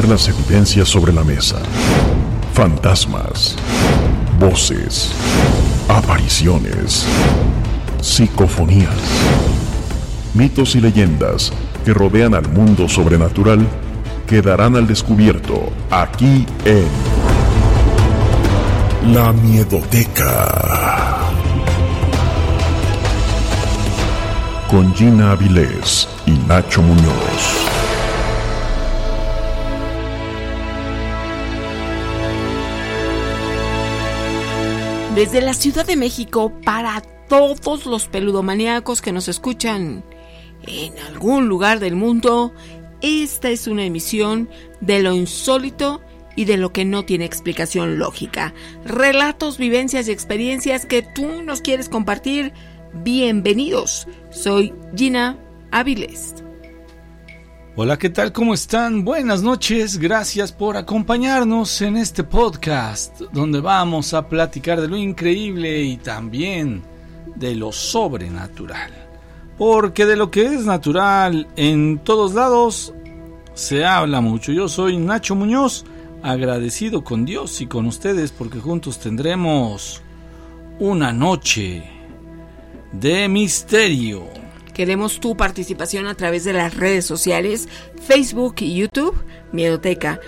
las evidencias sobre la mesa. Fantasmas, voces, apariciones, psicofonías, mitos y leyendas que rodean al mundo sobrenatural quedarán al descubierto aquí en La Miedoteca. Con Gina Avilés y Nacho Muñoz. Desde la Ciudad de México para todos los peludomaníacos que nos escuchan en algún lugar del mundo, esta es una emisión de lo insólito y de lo que no tiene explicación lógica. Relatos, vivencias y experiencias que tú nos quieres compartir. Bienvenidos. Soy Gina Áviles. Hola, ¿qué tal? ¿Cómo están? Buenas noches. Gracias por acompañarnos en este podcast donde vamos a platicar de lo increíble y también de lo sobrenatural. Porque de lo que es natural en todos lados se habla mucho. Yo soy Nacho Muñoz, agradecido con Dios y con ustedes porque juntos tendremos una noche de misterio. Queremos tu participación a través de las redes sociales, Facebook y YouTube, Miedoteca.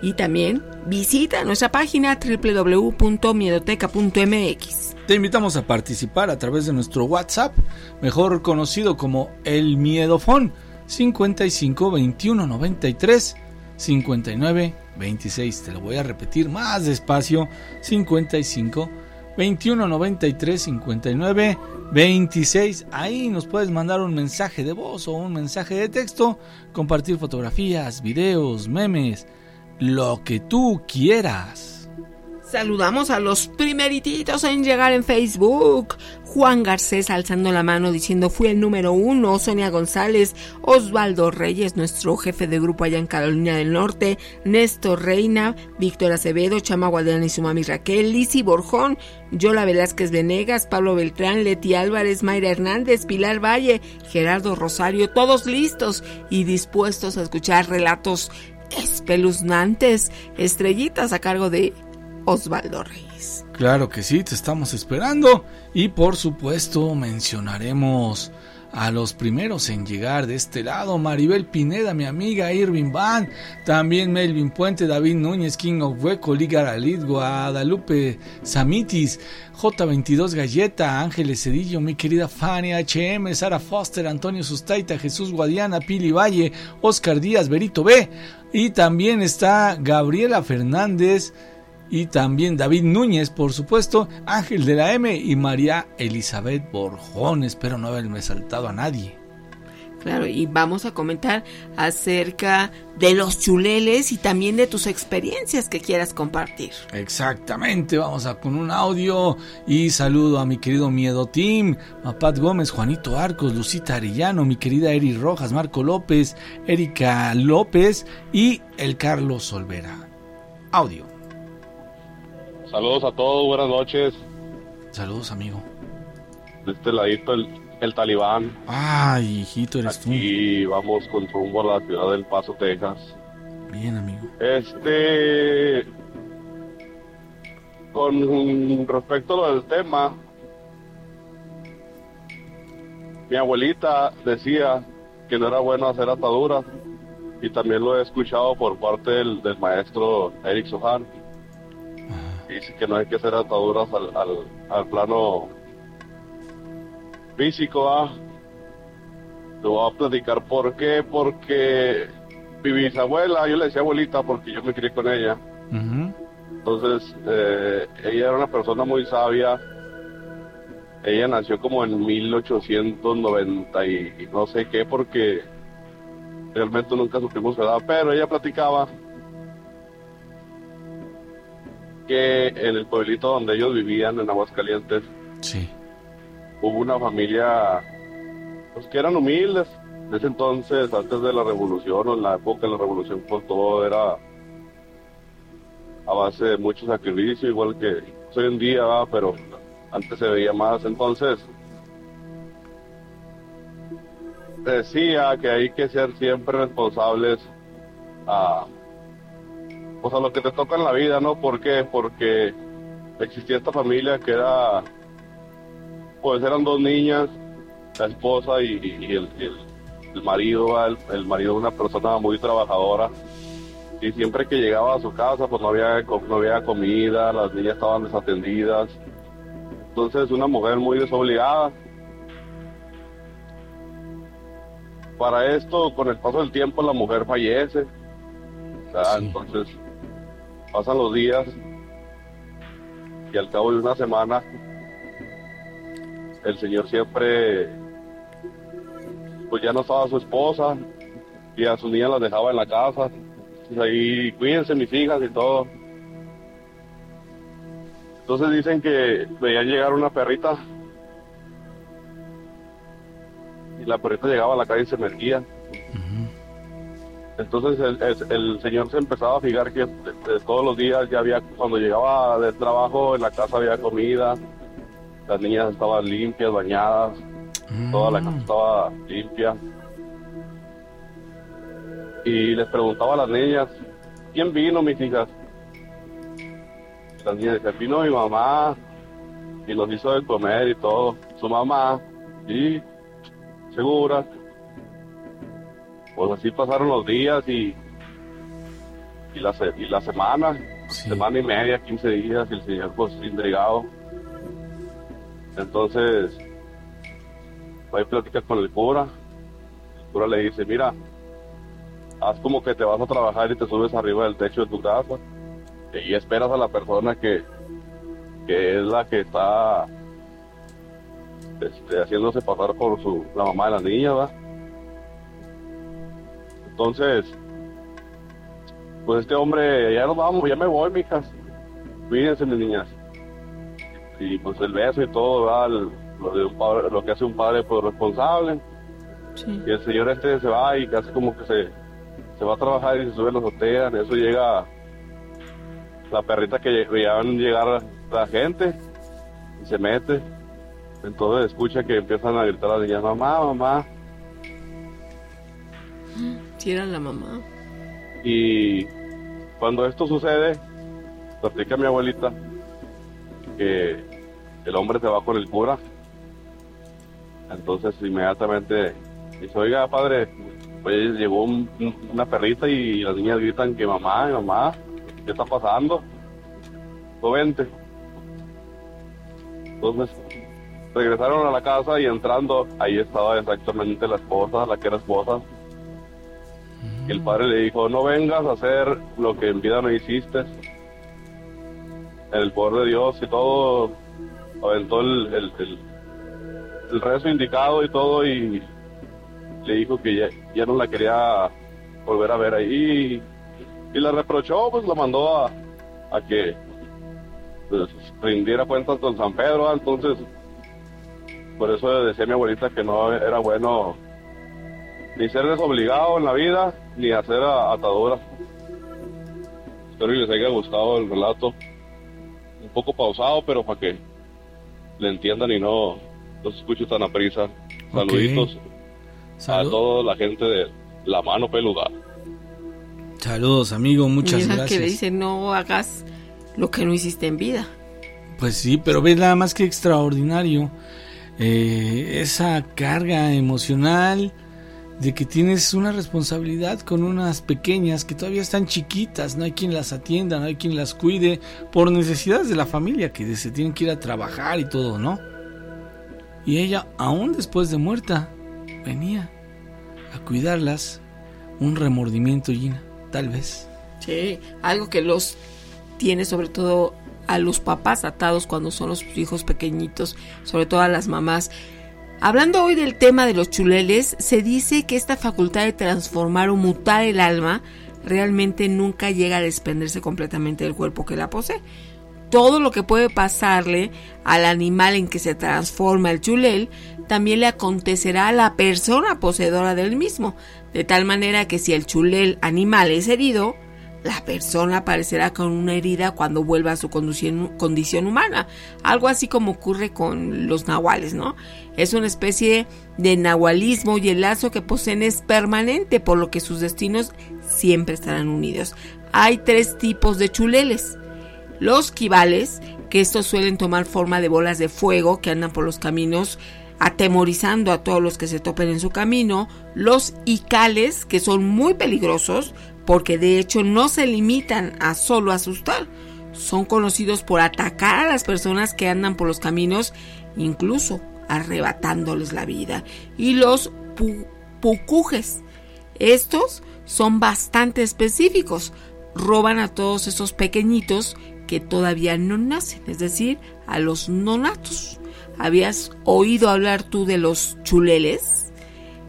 Y también visita nuestra página www.miedoteca.mx. Te invitamos a participar a través de nuestro WhatsApp, mejor conocido como el Miedofón, 55 21 93 59 26. Te lo voy a repetir más despacio, 55 21 93 59 26. Ahí nos puedes mandar un mensaje de voz o un mensaje de texto, compartir fotografías, videos, memes, lo que tú quieras. Saludamos a los primerititos en llegar en Facebook. Juan Garcés alzando la mano diciendo fui el número uno. Sonia González, Osvaldo Reyes, nuestro jefe de grupo allá en Carolina del Norte. Néstor Reina, Víctor Acevedo, Chama Guadiana y su mami Raquel. Lisi Borjón, Yola Velázquez Venegas, Pablo Beltrán, Leti Álvarez, Mayra Hernández, Pilar Valle, Gerardo Rosario. Todos listos y dispuestos a escuchar relatos espeluznantes. Estrellitas a cargo de Osvaldo Reyes. Claro que sí, te estamos esperando. Y por supuesto mencionaremos a los primeros en llegar de este lado, Maribel Pineda, mi amiga Irving Van, también Melvin Puente, David Núñez, King of Hueco, Liga Alid, Guadalupe Samitis, J22 Galleta, Ángeles Cedillo, mi querida Fanny HM, Sara Foster, Antonio Sustaita, Jesús Guadiana, Pili Valle, Oscar Díaz, Berito B, y también está Gabriela Fernández, y también David Núñez, por supuesto, Ángel de la M y María Elizabeth Borjón. Espero no haberme saltado a nadie. Claro, y vamos a comentar acerca de los chuleles y también de tus experiencias que quieras compartir. Exactamente, vamos a con un audio y saludo a mi querido Miedo Team, a Pat Gómez, Juanito Arcos, Lucita Arellano, mi querida Eri Rojas, Marco López, Erika López y el Carlos Solvera. Audio. Saludos a todos, buenas noches. Saludos, amigo. De este ladito, el, el talibán. Ay, hijito, eres tú. Y vamos con rumbo a la ciudad del Paso, Texas. Bien, amigo. Este. Con respecto a lo del tema, mi abuelita decía que no era bueno hacer ataduras y también lo he escuchado por parte del, del maestro Eric Sohan dice que no hay que hacer ataduras al, al, al plano físico. ¿ah? Te voy a platicar por qué. Porque mi bisabuela, yo le decía abuelita porque yo me crié con ella. Entonces, eh, ella era una persona muy sabia. Ella nació como en 1890 y no sé qué, porque realmente nunca supimos su edad, pero ella platicaba que en el pueblito donde ellos vivían, en Aguascalientes, sí. hubo una familia pues, que eran humildes. En ese entonces, antes de la revolución o en la época de la revolución, pues todo era a base de mucho sacrificio, igual que hoy en día, ¿verdad? pero antes se veía más. Entonces, decía que hay que ser siempre responsables a pues a lo que te toca en la vida, ¿no? ¿Por qué? Porque existía esta familia que era, pues eran dos niñas, la esposa y, el, el, marido, el, el, marido una persona muy trabajadora. Y siempre que llegaba a su casa, pues no había, no había comida, las niñas estaban desatendidas. Entonces, una mujer muy desobligada. Para esto, con el paso del tiempo, la mujer fallece. Entonces, pasan los días y al cabo de una semana el señor siempre pues ya no estaba su esposa y a sus niñas las dejaba en la casa. Pues ahí cuídense mis hijas y todo. Entonces dicen que veían llegar una perrita y la perrita llegaba a la calle y se metía entonces el, señor se empezaba a fijar que todos los días ya había, cuando llegaba del trabajo en la casa había comida, las niñas estaban limpias, bañadas, toda la casa mm. estaba limpia. Y les preguntaba a las niñas, ¿quién vino, mis hijas? Las niñas decían, vino mi mamá y los hizo de comer y todo. Su mamá, y segura, pues así pasaron los días y, y, la, y la semana, semana y media, 15 días, y el señor pues intrigado. Entonces, ahí platicas con el cura. El cura le dice, mira, haz como que te vas a trabajar y te subes arriba del techo de tu casa y esperas a la persona que, que es la que está este, haciéndose pasar por su, la mamá de la niña, ¿va? Entonces, pues este hombre, ya nos vamos, ya me voy, mijas. Cuídense, mis niñas. Y pues el beso y todo, ¿verdad? Lo, de un padre, lo que hace un padre pues responsable. Y el señor este se va y casi como que se, se va a trabajar y se sube a la azotea. En eso llega la perrita que veían llegar la gente y se mete. Entonces escucha que empiezan a gritar a las niñas, mamá, mamá. Era la mamá. Y cuando esto sucede, platica mi abuelita que el hombre se va con el cura. Entonces inmediatamente dice, oiga padre, pues llegó una perrita y las niñas gritan que mamá, mamá, ¿qué está pasando? No vente. Entonces regresaron a la casa y entrando, ahí estaba exactamente la esposa, la que era esposa, el padre le dijo, no vengas a hacer lo que en vida no hiciste. En el poder de Dios y todo, aventó el, el, rezo indicado y todo y le dijo que ya, no la quería volver a ver ahí. Y, la reprochó, pues la mandó a, a que pues, rindiera cuentas con San Pedro. Entonces, por eso decía mi abuelita que no era bueno ni ser desobligado en la vida, ni hacer ataduras. Espero que les haya gustado el relato. Un poco pausado, pero para que le entiendan y no los escucho tan a prisa. Saluditos a toda la gente de La Mano Peluda. Saludos, amigo, muchas gracias. que le dice, no hagas lo que no hiciste en vida. Pues sí, pero ves nada más que extraordinario. Eh, esa carga emocional, de que tienes una responsabilidad con unas pequeñas que todavía están chiquitas, no hay quien las atienda, no hay quien las cuide por necesidades de la familia que se tienen que ir a trabajar y todo, ¿no? Y ella, aún después de muerta, venía a cuidarlas, un remordimiento, Gina, tal vez. Sí, algo que los tiene sobre todo a los papás atados cuando son los hijos pequeñitos, sobre todo a las mamás. Hablando hoy del tema de los chuleles, se dice que esta facultad de transformar o mutar el alma realmente nunca llega a desprenderse completamente del cuerpo que la posee. Todo lo que puede pasarle al animal en que se transforma el chulel también le acontecerá a la persona poseedora del mismo, de tal manera que si el chulel animal es herido, la persona aparecerá con una herida cuando vuelva a su condición, humana. Algo así como ocurre con los nahuales, ¿no? Es una especie de nahualismo y el lazo que poseen es permanente, por lo que sus destinos siempre estarán unidos. hay tres tipos de chuleles. Los quivales, que estos suelen tomar forma de bolas de fuego que andan por los caminos atemorizando a todos los que se topen en su camino. Los icales, que son muy peligrosos porque de hecho no se limitan a solo asustar. Son conocidos por atacar a las personas que andan por los caminos, incluso arrebatándoles la vida. Y los pucujes. Estos son bastante específicos. Roban a todos esos pequeñitos que todavía no nacen, es decir, a los nonatos. ¿Habías oído hablar tú de los chuleles?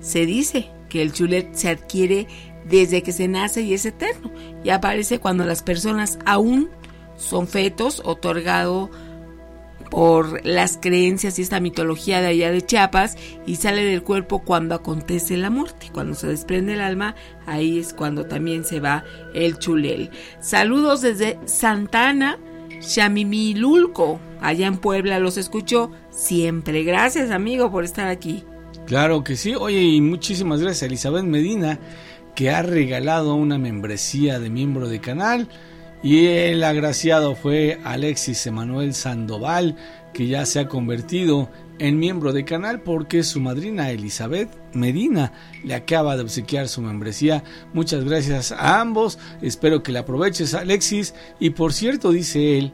Se dice que el chulet se adquiere desde que se nace y es eterno y aparece cuando las personas aún son fetos, otorgado por las creencias y esta mitología de allá de Chiapas y sale del cuerpo cuando acontece la muerte. Cuando se desprende el alma, ahí es cuando también se va el chulel. Saludos desde Santana, Chamimilulco, allá en Puebla, los escucho siempre. Gracias amigo por estar aquí. Claro que sí, oye y muchísimas gracias Elizabeth Medina que ha regalado una membresía de miembro de canal. Y el agraciado fue Alexis Emanuel Sandoval, que ya se ha convertido en miembro de canal porque su madrina Elizabeth Medina le acaba de obsequiar su membresía. Muchas gracias a ambos. Espero que la aproveches, Alexis. Y por cierto, dice él,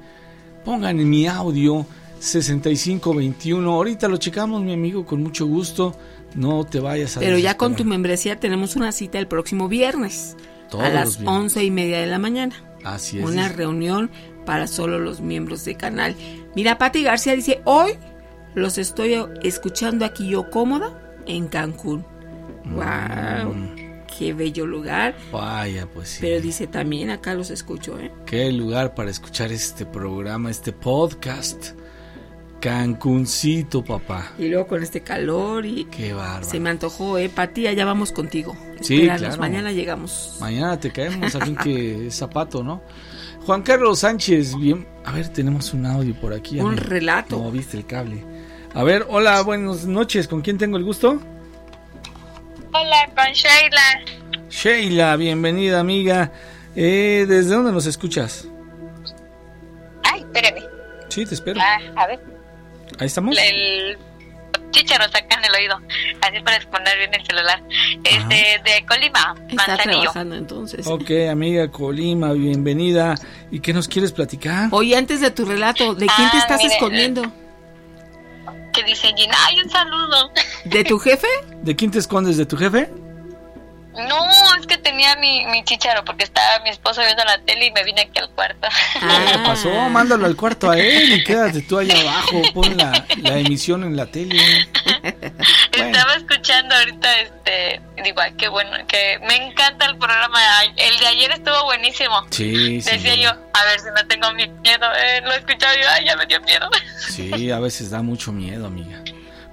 pongan en mi audio 6521. Ahorita lo checamos, mi amigo, con mucho gusto. No te vayas a. Pero ya con tu membresía tenemos una cita el próximo viernes a las once y media de la mañana. Así es. Una reunión para solo los miembros de canal. Mira, Pati García dice, hoy los estoy escuchando aquí yo cómoda en Cancún. ¡Wow! Mm. ¡Qué bello lugar! Vaya, pues sí. Pero dice también acá los escucho, ¿eh? Qué lugar para escuchar este programa, este podcast. Cancuncito, papá. Y luego con este calor y... Qué bárbaro. Se me antojó, ¿eh? Pati, allá vamos contigo. Sí, claro. Mañana llegamos. Mañana te caemos aquí que es zapato, ¿no? Juan Carlos Sánchez, bien. A ver, tenemos un audio por aquí. Un relato. No, viste el cable. A ver, hola, buenas noches. ¿Con quién tengo el gusto? Hola, con Sheila. Sheila, bienvenida, amiga. Eh, ¿Desde dónde nos escuchas? Ay, espérame. Sí, te espero. Ah, a ver. Ahí estamos. El chicharo acá en el oído, así para exponer bien el celular. Este, de Colima, Está trabajando entonces. Ok, amiga Colima, bienvenida. ¿Y qué nos quieres platicar? Oye, antes de tu relato, ¿de quién te Ah, estás mire, escondiendo? Que dice Gina, ay, un saludo. ¿De tu jefe? ¿De quién te escondes? ¿De tu jefe? No, es que tenía mi, mi chicharo porque estaba mi esposo viendo la tele y me vine aquí al cuarto. ¿Qué Ah. pasó? Mándalo al cuarto a él y quédate tú allá abajo. Pon la, la emisión en la tele. Bueno. Estaba escuchando ahorita, este, digo, ay, qué bueno, que me encanta el programa. El de ayer estuvo buenísimo. Sí, sí. Decía yo, a ver si no tengo miedo. Eh, lo escuchaba yo, ay, ya me dio miedo. Sí, a veces da mucho miedo, amiga.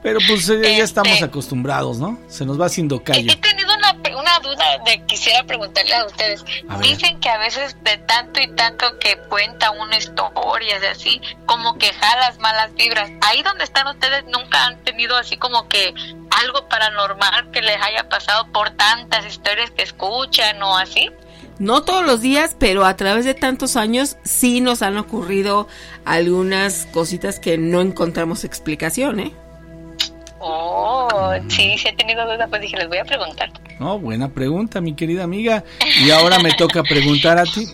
Pero pues eh, ya Este- estamos acostumbrados, ¿no? Se nos va haciendo callo. He tenido una, una duda de quisiera preguntarle a ustedes. A. Dicen que a veces de tanto y tanto que cuenta una historia de así, como que jalas malas vibras. Ahí donde están ustedes nunca han tenido así como que algo paranormal que les haya pasado por tantas historias que escuchan o así. No todos los días, pero a través de tantos años sí nos han ocurrido algunas cositas que no encontramos explicación, ¿eh? Oh, sí, sí he tenido duda, pues dije, les voy a preguntar. No, buena pregunta, mi querida amiga. Y ahora me toca preguntar a ti.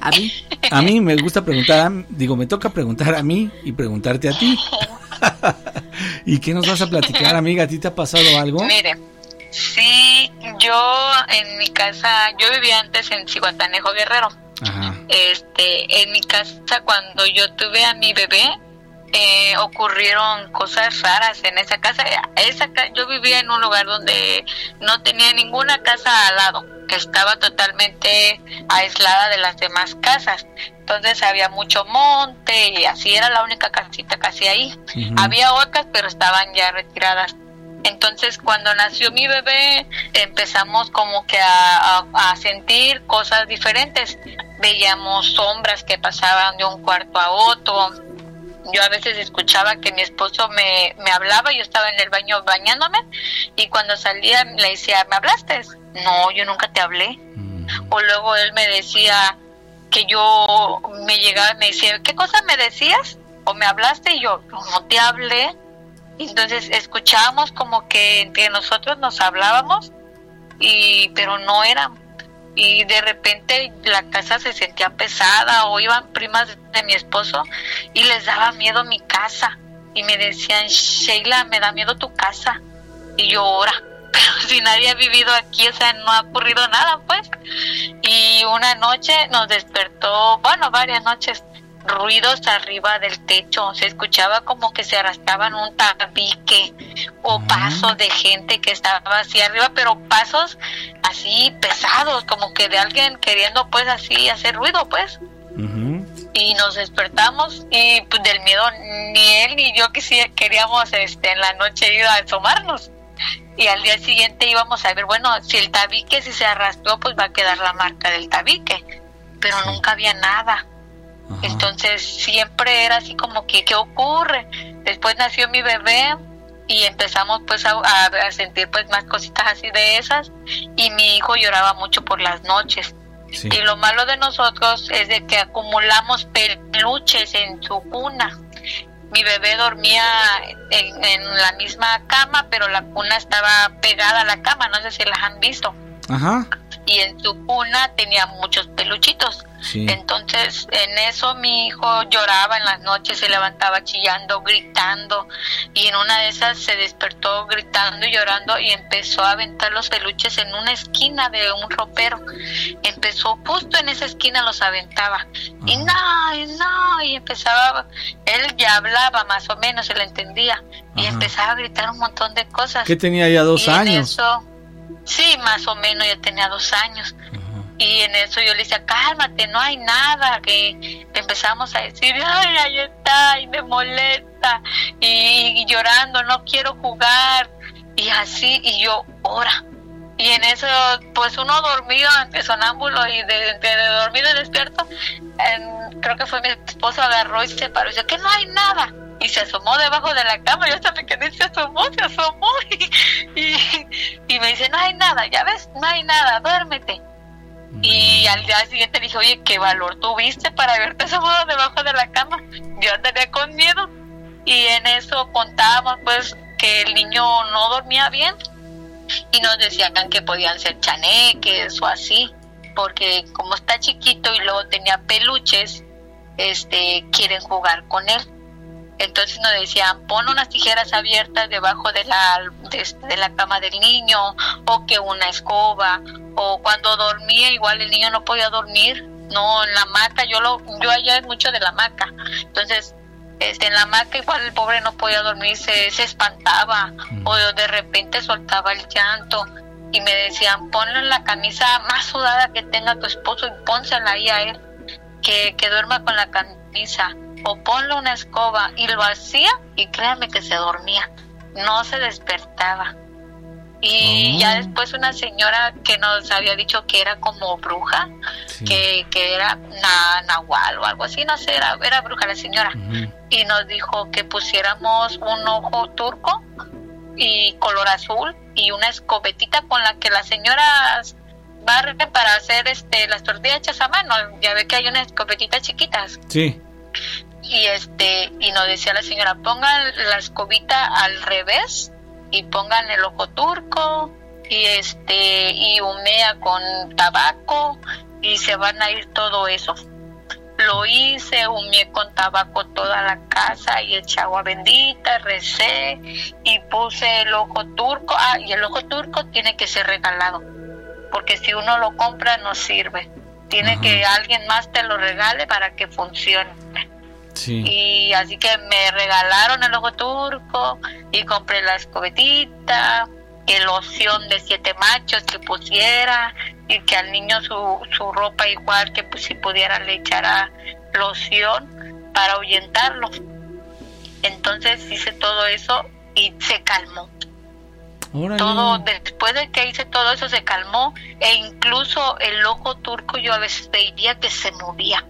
A mí. A mí me gusta preguntar, a- digo, me toca preguntar a mí y preguntarte a ti. ¿Y qué nos vas a platicar, amiga? ¿A ti te ha pasado algo? Mire, sí, yo en mi casa, yo vivía antes en Cihuatanejo Guerrero. Ajá. Este, en mi casa cuando yo tuve a mi bebé, eh, ocurrieron cosas raras en esa casa. Esa ca- yo vivía en un lugar donde no tenía ninguna casa al lado, que estaba totalmente aislada de las demás casas. Entonces había mucho monte y así era la única casita casi ahí. Había otras, pero estaban ya retiradas. Entonces, cuando nació mi bebé, empezamos como que a, a- a sentir cosas diferentes. Veíamos sombras que pasaban de un cuarto a otro. Yo a veces escuchaba que mi esposo me, me hablaba, yo estaba en el baño bañándome y cuando salía le decía, ¿me hablaste? No, yo nunca te hablé. Mm. o luego él me decía que yo me llegaba y me decía, ¿qué cosa me decías? O me hablaste y yo, no te hablé. Entonces escuchábamos como que entre nosotros nos hablábamos, y pero no era. Y de repente la casa se sentía pesada o iban primas de mi esposo y les daba miedo mi casa. Y me decían, Sheila, me da miedo tu casa. Y yo, ahora, pero si nadie ha vivido aquí, o sea, no ha ocurrido nada, pues. Y una noche nos despertó, bueno, varias noches, ruidos arriba del techo, se escuchaba como que se arrastraban un tabique o pasos de gente que estaba así arriba, pero pasos así pesados, como que de alguien queriendo pues así hacer ruido pues. Y nos despertamos y pues del miedo ni él ni yo queríamos este en la noche ir a asomarnos. Y al día siguiente íbamos a ver, bueno, si el tabique si se arrastró, pues va a quedar la marca del tabique. Pero nunca había nada. Entonces siempre era así como que, ¿qué ocurre? Después nació mi bebé y empezamos pues a, sentir pues más cositas así de esas y mi hijo lloraba mucho por las noches. Y lo malo de nosotros es de que acumulamos peluches en su cuna. Mi bebé dormía en, en la misma cama, pero la cuna estaba pegada a la cama, no sé si las han visto. Ajá. Y en su cuna tenía muchos peluchitos. Entonces, en eso mi hijo lloraba en las noches, se levantaba chillando, gritando, y en una de esas se despertó gritando y llorando y empezó a aventar los peluches en una esquina de un ropero. Empezó justo en esa esquina los aventaba. Y no, y no, y empezaba, él ya hablaba más o menos, se le entendía, y empezaba a gritar un montón de cosas. ¿Qué tenía ya dos años? Sí, más o menos ya tenía dos años. Y en eso yo le decía, cálmate, no hay nada, que empezamos a decir, ay, ahí está, y me molesta, y, llorando, no quiero jugar, y así, y yo, ora. Y en eso, pues uno dormido, entre sonámbulo y de, de, dormido y despierto, creo que fue mi esposo agarró y se paró y dice, que no hay nada. Y se asomó debajo de la cama, yo hasta me quedé, se asomó, se asomó, y, y, y me dice, no hay nada, ya ves, no hay nada, duérmete. Y al día siguiente dije, oye, ¿qué valor tuviste para haberte asomado debajo de la cama? Yo andaría con miedo. Y en eso contábamos pues que el niño no dormía bien y nos decían que podían ser chaneques o así, porque como está chiquito y luego tenía peluches, este, quieren jugar con él. Entonces nos decían, pon unas tijeras abiertas debajo de la, de, la cama del niño, o que una escoba, o cuando dormía igual el niño no podía dormir, no, en la hamaca, yo lo, yo allá es mucho de la hamaca, entonces este, en la hamaca igual el pobre no podía dormir, se, se espantaba, o de repente soltaba el llanto, y me decían, ponle la camisa más sudada que tenga tu esposo y pónsela ahí a él, que, que duerma con la camisa o ponle una escoba y lo hacía y créanme que se dormía, no se despertaba. Y oh. ya después una señora que nos había dicho que era como bruja, que, que era nahual o algo así, no sé, era, era bruja la señora. Y nos dijo que pusiéramos un ojo turco y color azul y una escobetita con la que la señora barre para hacer este las tortillas hechas a mano. Ya ve que hay unas escopetitas chiquitas. Sí y este y nos decía la señora pongan la escobita al revés y pongan el ojo turco y este y humea con tabaco y se van a ir todo eso lo hice, humeé con tabaco toda la casa y eché agua bendita, recé y puse el ojo turco. Ah, y el ojo turco tiene que ser regalado, porque si uno lo compra no sirve. Tiene que alguien más te lo regale para que funcione. Y así que me regalaron el ojo turco y compré la escobetita, el loción de siete machos que pusiera y que al niño su, su ropa igual que pues, si pudiera le echara loción para ahuyentarlo. Entonces hice todo eso y se calmó. Todo después de que hice todo eso se calmó e incluso el ojo turco yo a veces veía que se movía.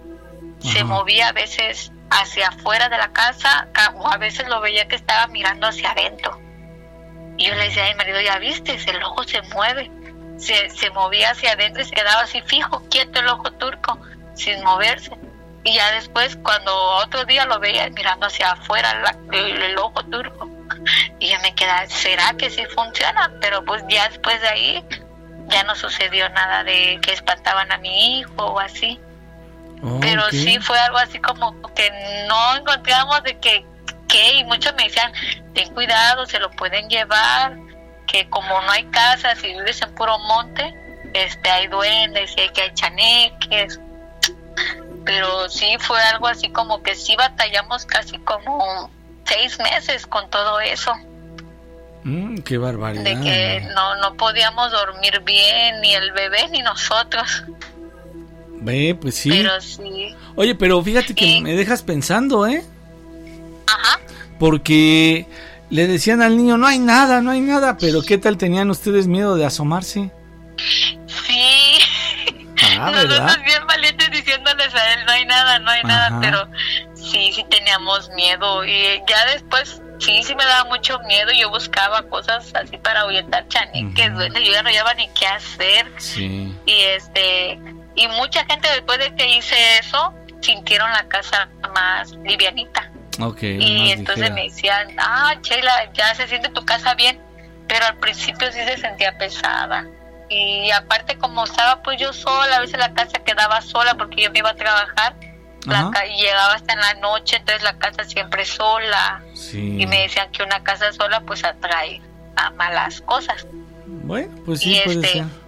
Se movía a veces hacia afuera de la casa o a veces lo veía que estaba mirando hacia adentro. Y yo le decía a mi marido, ya viste, el ojo se mueve. se, se movía hacia adentro y se quedaba así fijo, quieto el ojo turco, sin moverse. Y ya después, cuando otro día lo veía mirando hacia afuera el, ojo turco, y yo me quedaba, ¿será que sí funciona? Pero pues ya después de ahí ya no sucedió nada de que espantaban a mi hijo o así. Pero sí fue algo así como que no encontramos de que, que, y muchos me decían, ten cuidado, se lo pueden llevar, que como no hay casas y vives en puro monte, este hay duendes y hay que hay chaneques. Pero sí fue algo así como que sí batallamos casi como seis meses con todo eso. Mm, qué barbaridad. De que no, no podíamos dormir bien, ni el bebé ni nosotros. Ve, pues sí. Pero sí. Oye, pero fíjate que me dejas pensando, ¿eh? Ajá. Porque le decían al niño, no hay nada, no hay nada, pero ¿qué tal tenían ustedes miedo de asomarse? Sí. Ah, ¿verdad? Nosotros bien valientes diciéndoles a él, no hay nada, no hay nada, pero sí, sí teníamos miedo. Y ya después, sí, sí me daba mucho miedo. Yo buscaba cosas así para ahuyentar chaniques, yo ya no sabía ni qué hacer. Sí. Y este, y mucha gente después de que hice eso, sintieron la casa más livianita. Okay, y entonces me decían, ah, Sheila, ya se siente tu casa bien, pero al principio sí se sentía pesada. Y aparte como estaba pues yo sola, a veces la casa quedaba sola porque yo me iba a trabajar la y llegaba hasta en la noche, entonces la casa siempre sola. Y me decían que una casa sola pues atrae a malas cosas. Bueno, pues sí, puede este, ser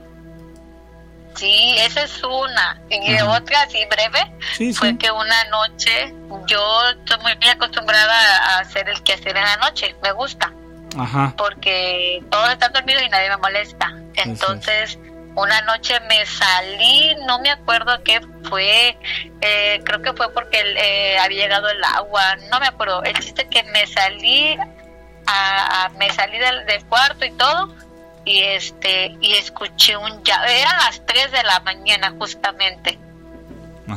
Sí, esa es una. Y otra, así breve, fue que una noche, yo estoy muy acostumbrada a hacer el quehacer en la noche, me gusta. Ajá. Porque todos están dormidos y nadie me molesta. Entonces, una noche me salí, no me acuerdo qué fue, eh, creo que fue porque eh, había llegado el agua, no me acuerdo. El chiste que me salí, a, me salí del, del cuarto y todo y este y escuché un ya eran las 3 de la mañana justamente.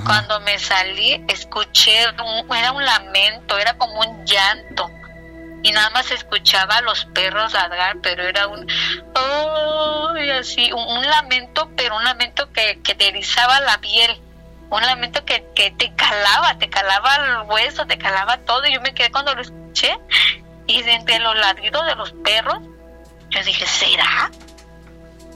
Cuando me salí escuché un, era un lamento era como un llanto. Y nada más escuchaba a los perros ladrar pero era un oh, así un, lamento pero un lamento que, que te erizaba la piel. Un lamento que, que te calaba te calaba el hueso te calaba todo. Y yo me quedé cuando lo escuché y de entre los ladridos de los perros yo dije, ¿será?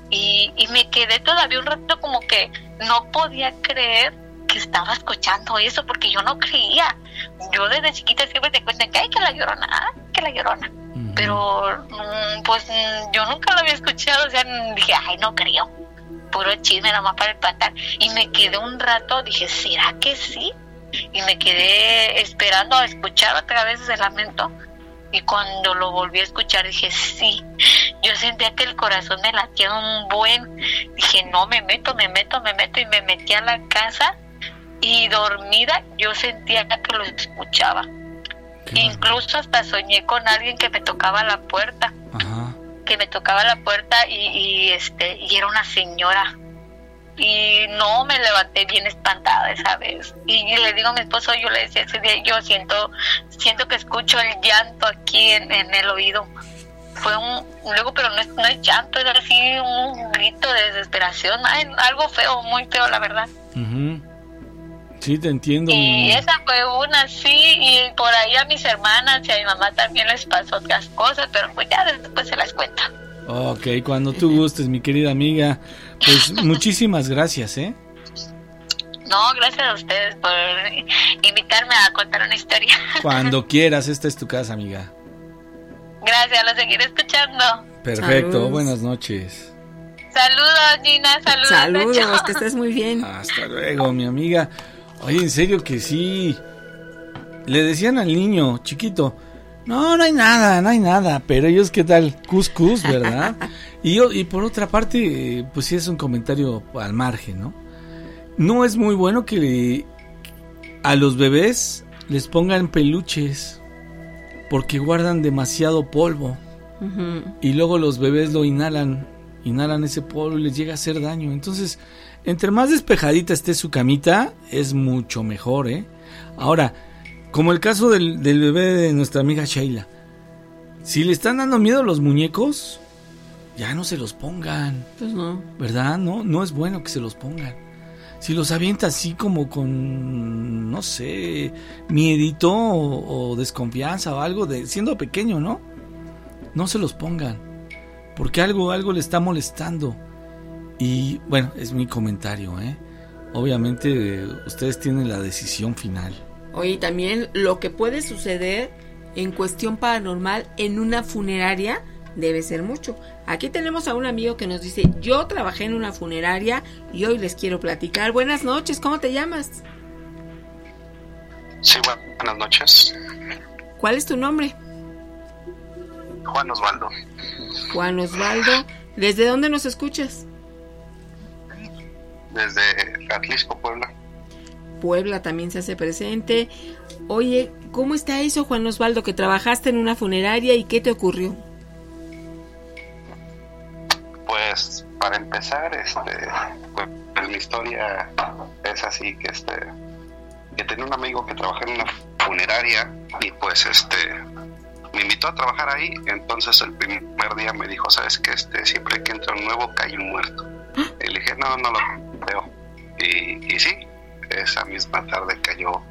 Y, y me quedé todavía un rato como que no podía creer que estaba escuchando eso porque yo no creía. Yo desde chiquita siempre te cuentan que hay que la llorona, que la llorona. Pero mm, pues mm, yo nunca lo había escuchado, o sea, dije, ay, no creo. Puro chisme nomás para espantar. Y me quedé un rato, dije, ¿será que sí? Y me quedé esperando a escuchar otra vez ese lamento. Y cuando lo volví a escuchar dije, sí, yo sentía que el corazón me latía un buen. Dije, no, me meto, me meto, me meto y me metí a la casa y dormida yo sentía que lo escuchaba. Incluso hasta soñé con alguien que me tocaba la puerta. Que me tocaba la puerta y, y, este y era una señora y no me levanté bien espantada esa vez. Y le digo a mi esposo yo le decía ese día yo siento siento que escucho el llanto aquí en, el oído. Fue un luego pero no es, no es llanto es así un grito de desesperación. Algo feo muy feo la verdad. Sí te entiendo y esa fue una sí y por ahí a mis hermanas y a mi mamá también les pasó otras cosas pero pues ya después se las cuento. Ok, cuando tú gustes, mi querida amiga. Pues muchísimas gracias, ¿eh? No, gracias a ustedes por invitarme a contar una historia. Cuando quieras, esta es tu casa, amiga. Gracias, lo seguiré escuchando. Perfecto, buenas noches. Saludos, Gina, saludos. Saludos, que estés muy bien. Hasta luego, mi amiga. Oye, en serio que sí. Le decían al niño chiquito, no, no hay nada, no hay nada. Pero ellos, ¿qué tal? Cuscus, ¿verdad? y, y por otra parte, pues sí es un comentario al margen, ¿no? No es muy bueno que a los bebés les pongan peluches porque guardan demasiado polvo. Y luego los bebés lo inhalan, inhalan ese polvo y les llega a hacer daño. Entonces, entre más despejadita esté su camita, es mucho mejor, ¿eh? Ahora, como el caso del, bebé de nuestra amiga Sheila. Si le están dando miedo los muñecos, ya no se los pongan. Pues no. ¿Verdad? No, no es bueno que se los pongan. Si los avienta así como con, no sé, miedito o, o desconfianza o algo de siendo pequeño, ¿no? No se los pongan. Porque algo, algo le está molestando. Y bueno, es mi comentario, ¿eh? Obviamente ustedes tienen la decisión final. Oye, también lo que puede suceder en cuestión paranormal en una funeraria debe ser mucho. Aquí tenemos a un amigo que nos dice, yo trabajé en una funeraria y hoy les quiero platicar. Buenas noches, ¿cómo te llamas? Sí, buenas noches. ¿Cuál es tu nombre? Juan Osvaldo. Juan Osvaldo, ¿desde dónde nos escuchas? Desde Atlisco, Puebla. Puebla también se hace presente. Oye, ¿cómo está eso, Juan Osvaldo, que trabajaste en una funeraria y qué te ocurrió? Pues para empezar, este, pues, mi historia es así que este, que tenía un amigo que trabajaba en una funeraria y pues este me invitó a trabajar ahí, entonces el primer día me dijo, sabes que este siempre que entra un nuevo cae un muerto. Y le dije, no, no lo veo. Y, y sí, esa misma tarde cayó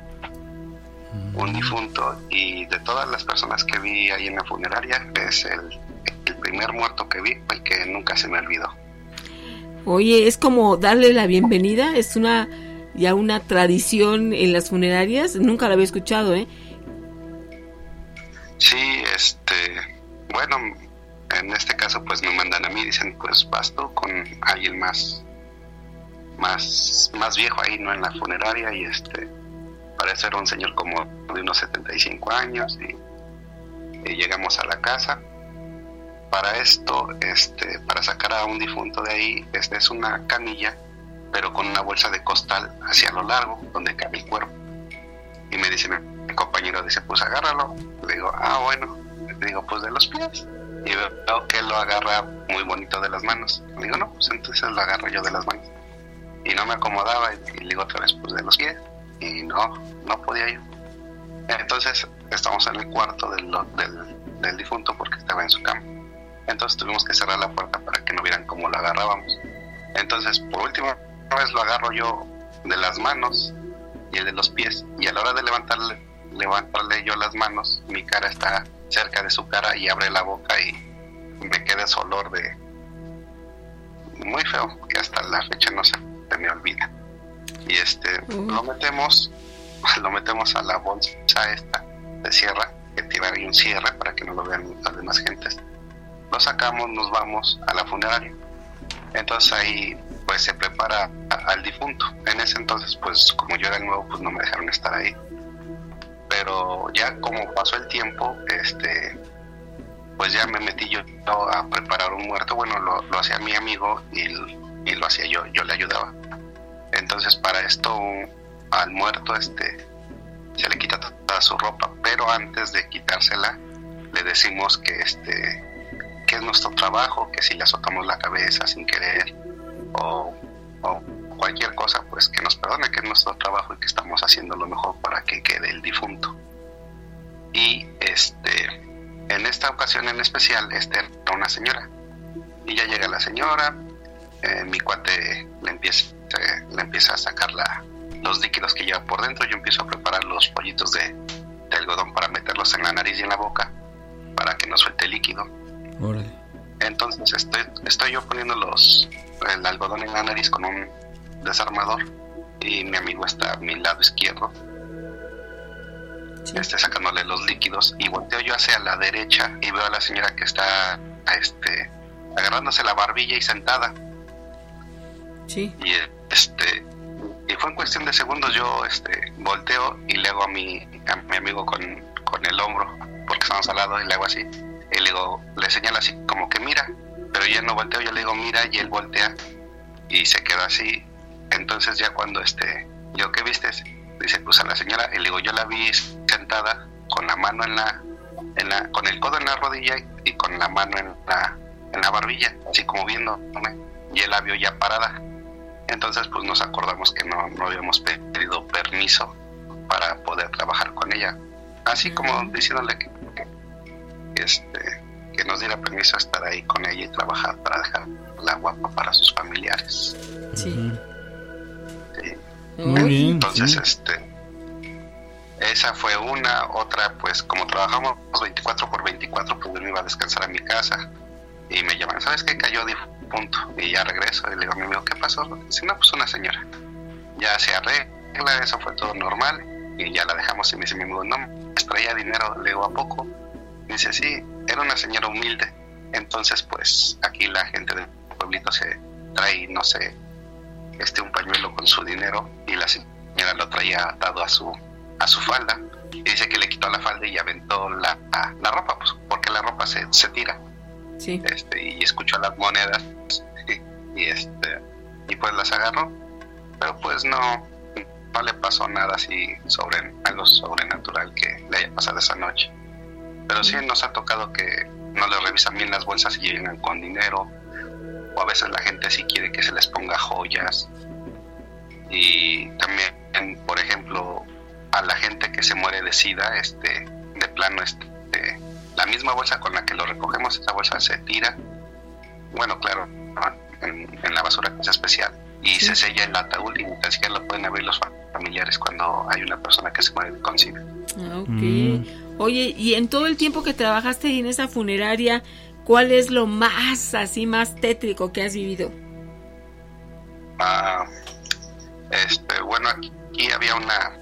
un difunto y de todas las personas que vi ahí en la funeraria es el, el primer muerto que vi, el que nunca se me olvidó. Oye, es como darle la bienvenida, es una ya una tradición en las funerarias, nunca la había escuchado, ¿eh? Sí, este, bueno, en este caso pues me mandan a mí, dicen pues vas tú con alguien más, más, más viejo ahí, ¿no? En la funeraria y este, parece ser un señor como de unos 75 años y, y llegamos a la casa. Para esto, este, para sacar a un difunto de ahí, este es una camilla, pero con una bolsa de costal hacia lo largo, donde cabe el cuerpo. Y me dice mi compañero, dice, pues agárralo. Le digo, ah, bueno. Le digo, pues de los pies. Y veo que lo agarra muy bonito de las manos. Le digo, no, pues entonces lo agarro yo de las manos. Y no me acomodaba y, le digo otra vez, pues de los pies. Y no, no podía yo. Entonces estamos en el cuarto del, del, del difunto porque estaba en su cama. Entonces tuvimos que cerrar la puerta para que no vieran cómo lo agarrábamos. Entonces, por última vez lo agarro yo de las manos y el de los pies. Y a la hora de levantarle, levantarle yo las manos, mi cara está cerca de su cara y abre la boca y me queda ese olor de muy feo que hasta la fecha no se me olvida. Y este lo metemos, lo metemos a la bolsa esta de cierra, que tiene ahí un cierre para que no lo vean las demás gentes. Lo sacamos, nos vamos a la funeraria. Entonces ahí pues se prepara al difunto. En ese entonces, pues como yo era nuevo, pues no me dejaron estar ahí. Pero ya como pasó el tiempo, este, pues ya me metí yo a preparar un muerto. Bueno, lo, lo hacía mi amigo y, y, lo hacía yo, yo le ayudaba. Entonces para esto al muerto, este, se le quita toda su ropa, pero antes de quitársela, le decimos que este que es nuestro trabajo, que si le azotamos la cabeza sin querer, o, o, cualquier cosa, pues que nos perdone, que es nuestro trabajo y que estamos haciendo lo mejor para que quede el difunto. Y este, en esta ocasión en especial, este era una señora. Y ya llega la señora, eh, mi cuate le empieza, le empieza a sacar la, los líquidos que lleva por dentro, yo empiezo a preparar los pollitos de, de algodón para meterlos en la nariz y en la boca, para que no suelte líquido. Órale. Entonces estoy, estoy yo poniendo los, el algodón en la nariz con un desarmador y mi amigo está a mi lado izquierdo, sí. este, sacándole los líquidos y volteo yo hacia la derecha y veo a la señora que está este, agarrándose la barbilla y sentada. Sí. Y este y fue en cuestión de segundos yo este volteo y le hago a mi, a mi amigo con, con el hombro, porque estamos al lado y le hago así y le digo, le señalo así como que mira, pero ya no volteo, yo le digo mira y él voltea y se queda así. Entonces ya cuando este, yo qué viste, dice pues a la señora, y le digo yo la vi sentada con la mano en la, en la, con el codo en la rodilla y con la mano en la, en la barbilla, así como viéndome, y él la vio ya parada. Entonces pues nos acordamos que no, no habíamos pedido permiso para poder trabajar con ella. Así como diciéndole que este, que no nos diera permiso a estar ahí con ella y trabajar para dejar la guapa para sus familiares. Sí. Muy bien. Entonces, este, esa fue una, otra, pues como trabajamos 24 por 24, pues yo me iba a descansar a mi casa y me llaman, ¿sabes qué? Cayó difunto y ya regreso y le digo a mi amigo, ¿qué pasó? Dice, no, pues una señora. Ya se arregla, eso fue todo normal y ya la dejamos y me dice mi amigo, no, me traía dinero, le digo, ¿a poco? Dice, sí, era una señora humilde. Entonces, pues aquí la gente del pueblito se trae, no sé, este un pañuelo con su dinero y la señora lo traía atado a su a su falda y dice que le quitó la falda y aventó la, la ropa, pues porque la ropa se, se tira. Sí. Este, y escuchó las monedas y, este y pues las agarró, pero pues no no le pasó nada así sobre algo sobrenatural que le haya pasado esa noche. Pero sí nos ha tocado que no le revisan bien las bolsas y llegan con dinero. O a veces la gente sí quiere que se les ponga joyas. Y también por ejemplo a la gente que se muere de sida este de plano este la misma bolsa con la que lo recogemos esa bolsa se tira. Bueno claro en, la basura que es especial. Y se sella el ataúd y ni siquiera lo pueden abrir los familiares cuando hay una persona que se muere con sida. Ah, ok. Mm. Oye y en todo el tiempo que trabajaste en esa funeraria ¿Cuál es lo más así más tétrico que has vivido? Ah, este, bueno, aquí, había una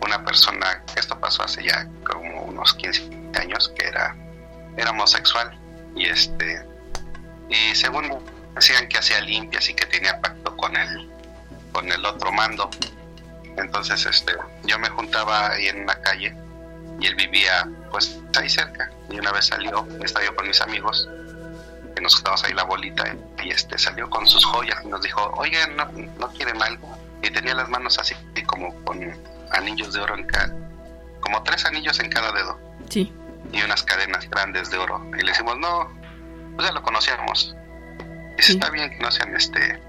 una persona esto pasó hace ya como unos 15 años que era era homosexual y este y según decían que hacía limpias y que tenía pacto con el con el otro mando entonces este yo me juntaba ahí en una calle y él vivía pues ahí cerca y una vez salió, estaba yo con mis amigos que nos juntamos ahí la bolita y este salió con sus joyas y nos dijo, oye, ¿no, no quieren algo? Y tenía las manos así como con anillos de oro en cada, como tres anillos en cada dedo. Sí. Y unas cadenas grandes de oro. Y le decimos, no, pues ya lo conocíamos. Y sí. está bien que no sean este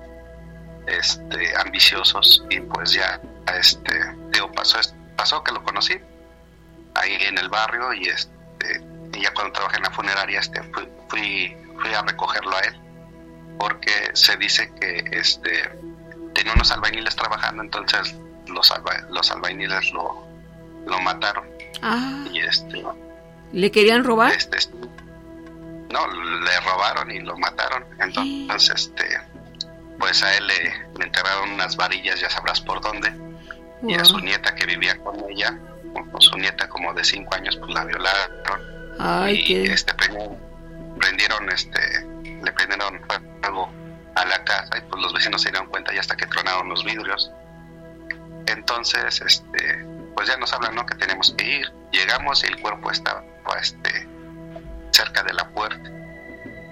este ambiciosos y pues ya este digo pasó pasó que lo conocí ahí en el barrio y este y ya cuando trabajé en la funeraria este fui, fui, a recogerlo a él porque se dice que este tenía unos albañiles trabajando entonces los los albañiles lo, lo mataron. Ah. y este le querían robar este, no le robaron y lo mataron. Entonces este pues a él le, le, enterraron unas varillas ya sabrás por dónde. Wow. y a su nieta que vivía con ella su nieta como de cinco años pues la violaron. Ay, y qué... este prendieron este le prendieron fuego a la casa y pues los vecinos se dieron cuenta ya hasta que tronaron los vidrios. Entonces este pues ya nos hablan no que tenemos que ir. Llegamos y el cuerpo estaba este cerca de la puerta.